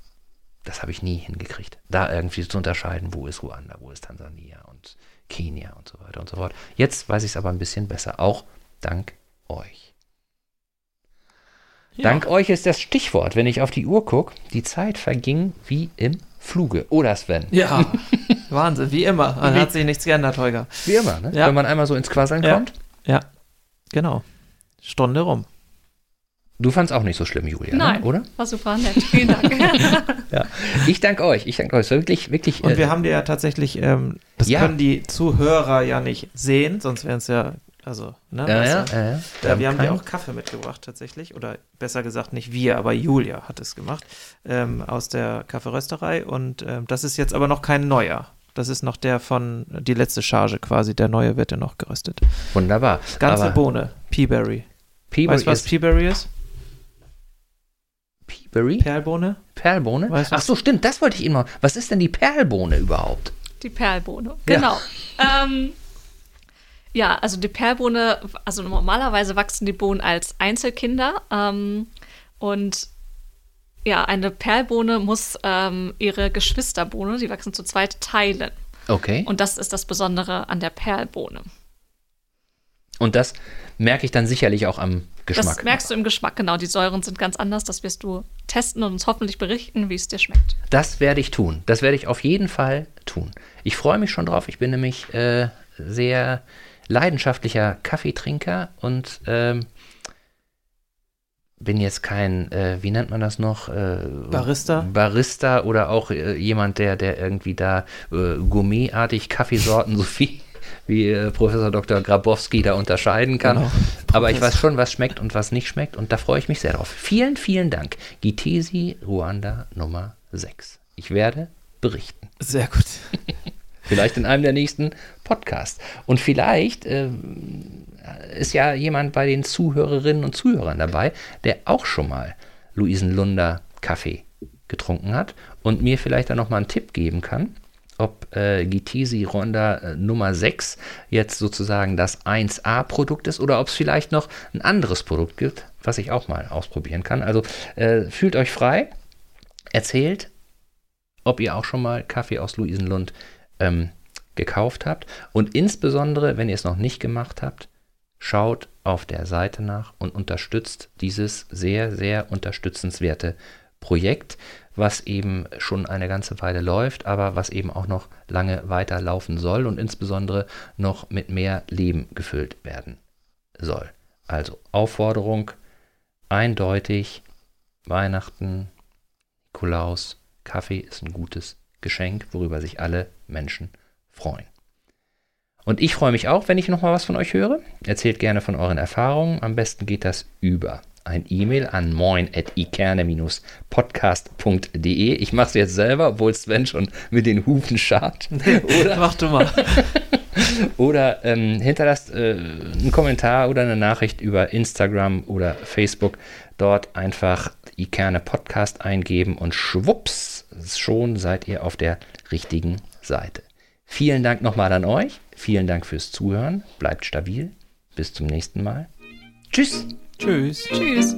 das habe ich nie hingekriegt, da irgendwie zu unterscheiden, wo ist Ruanda, wo ist Tansania Kenia und so weiter und so fort. Jetzt weiß ich es aber ein bisschen besser, auch dank euch. Dank euch ist das Stichwort, wenn ich auf die Uhr gucke, die Zeit verging wie im Fluge. Oder Sven? Ja, [LAUGHS] Wahnsinn, wie immer. Dann hat sich nichts geändert, Holger. Wie immer, ne? Ja. wenn man einmal so ins Quasseln Ja. kommt. Ja, genau. Stunde rum. Du fandst auch nicht so schlimm, Julia, Nein, ne? oder? war super nett. Vielen Dank. [LAUGHS] Ja. Ich danke euch. Ich danke euch. Es war Wirklich, wirklich. Und äh, wir haben dir ja tatsächlich, ähm, das Ja. können die Zuhörer ja nicht sehen, sonst wären es ja, also, ne? ja, ja, ja, ja. Ja, wir haben dir auch Kaffee mitgebracht tatsächlich, oder besser gesagt nicht wir, aber Julia hat es gemacht, ähm, aus der Kaffeerösterei und ähm, das ist jetzt aber noch kein neuer. Das ist noch der von, die letzte Charge quasi, der neue wird ja noch geröstet. Wunderbar. Ganze Aber Bohne, Peaberry. Peaberry Weißt du, was ist Peaberry ist? Peaberry? Perlbohne? Perlbohne? Weißt du, Ach so, stimmt. Das wollte ich Ihnen mal. Was ist denn die Perlbohne überhaupt? Die Perlbohne. Ja. Genau. Ähm, ja, also die Perlbohne, also normalerweise wachsen die Bohnen als Einzelkinder. Ähm, und ja, eine Perlbohne muss ähm, ihre Geschwisterbohne, die wachsen zu zweit, teilen. Okay. Und, Und das ist das Besondere an der Perlbohne. das merke ich dann sicherlich auch am Geschmack. Das merkst du im Geschmack, genau. Die Säuren sind ganz anders. Das wirst du testen und uns hoffentlich berichten, wie es dir schmeckt. Das werde ich tun. Das werde ich auf jeden Fall tun. Ich freue mich schon drauf. Ich bin nämlich äh, sehr leidenschaftlicher Kaffeetrinker und ähm, bin jetzt kein, äh, wie nennt man das noch? Äh, Barista? Barista oder auch äh, jemand, der, der irgendwie da äh, gourmetartig Kaffeesorten so wie, wie äh, Professor Dr. Grabowski da unterscheiden kann. Genau. Aber ich weiß schon, was schmeckt und was nicht schmeckt und da freue ich mich sehr drauf. Vielen, vielen Dank. Gitesi Ruanda Nummer 6. Ich werde berichten. Sehr gut. [LAUGHS] Vielleicht in einem der nächsten Podcasts. Und vielleicht äh, ist ja jemand bei den Zuhörerinnen und Zuhörern dabei, der auch schon mal Luisenlunder Kaffee getrunken hat und mir vielleicht dann nochmal einen Tipp geben kann, ob äh, Gitisi Ronda äh, Nummer 6 jetzt sozusagen das 1A-Produkt ist oder ob es vielleicht noch ein anderes Produkt gibt, was ich auch mal ausprobieren kann. Also äh, fühlt euch frei, erzählt, ob ihr auch schon mal Kaffee aus Luisenlund ähm, gekauft habt und insbesondere, wenn ihr es noch nicht gemacht habt, schaut auf der Seite nach und unterstützt dieses sehr, sehr unterstützenswerte Projekt, was eben schon eine ganze Weile läuft, aber was eben auch noch lange weiter laufen soll und insbesondere noch mit mehr Leben gefüllt werden soll. Also Aufforderung eindeutig, Weihnachten, Nikolaus, Kaffee ist ein gutes Geschenk, worüber sich alle Menschen freuen. Und ich freue mich auch, wenn ich nochmal was von euch höre. Erzählt gerne von euren Erfahrungen. Am besten geht das über ein E-Mail an moin.ikerne-podcast.de. Ich mache es jetzt selber, obwohl Sven schon mit den Hufen schart. [LAUGHS] Oder? Mach du mal. [LAUGHS] oder ähm, hinterlasst äh, einen Kommentar oder eine Nachricht über Instagram oder Facebook. Dort einfach Ikerne Podcast eingeben und schwupps, schon seid ihr auf der richtigen Seite. Vielen Dank nochmal an euch. Vielen Dank fürs Zuhören. Bleibt stabil. Bis zum nächsten Mal. Tschüss. Tschüss. Tschüss.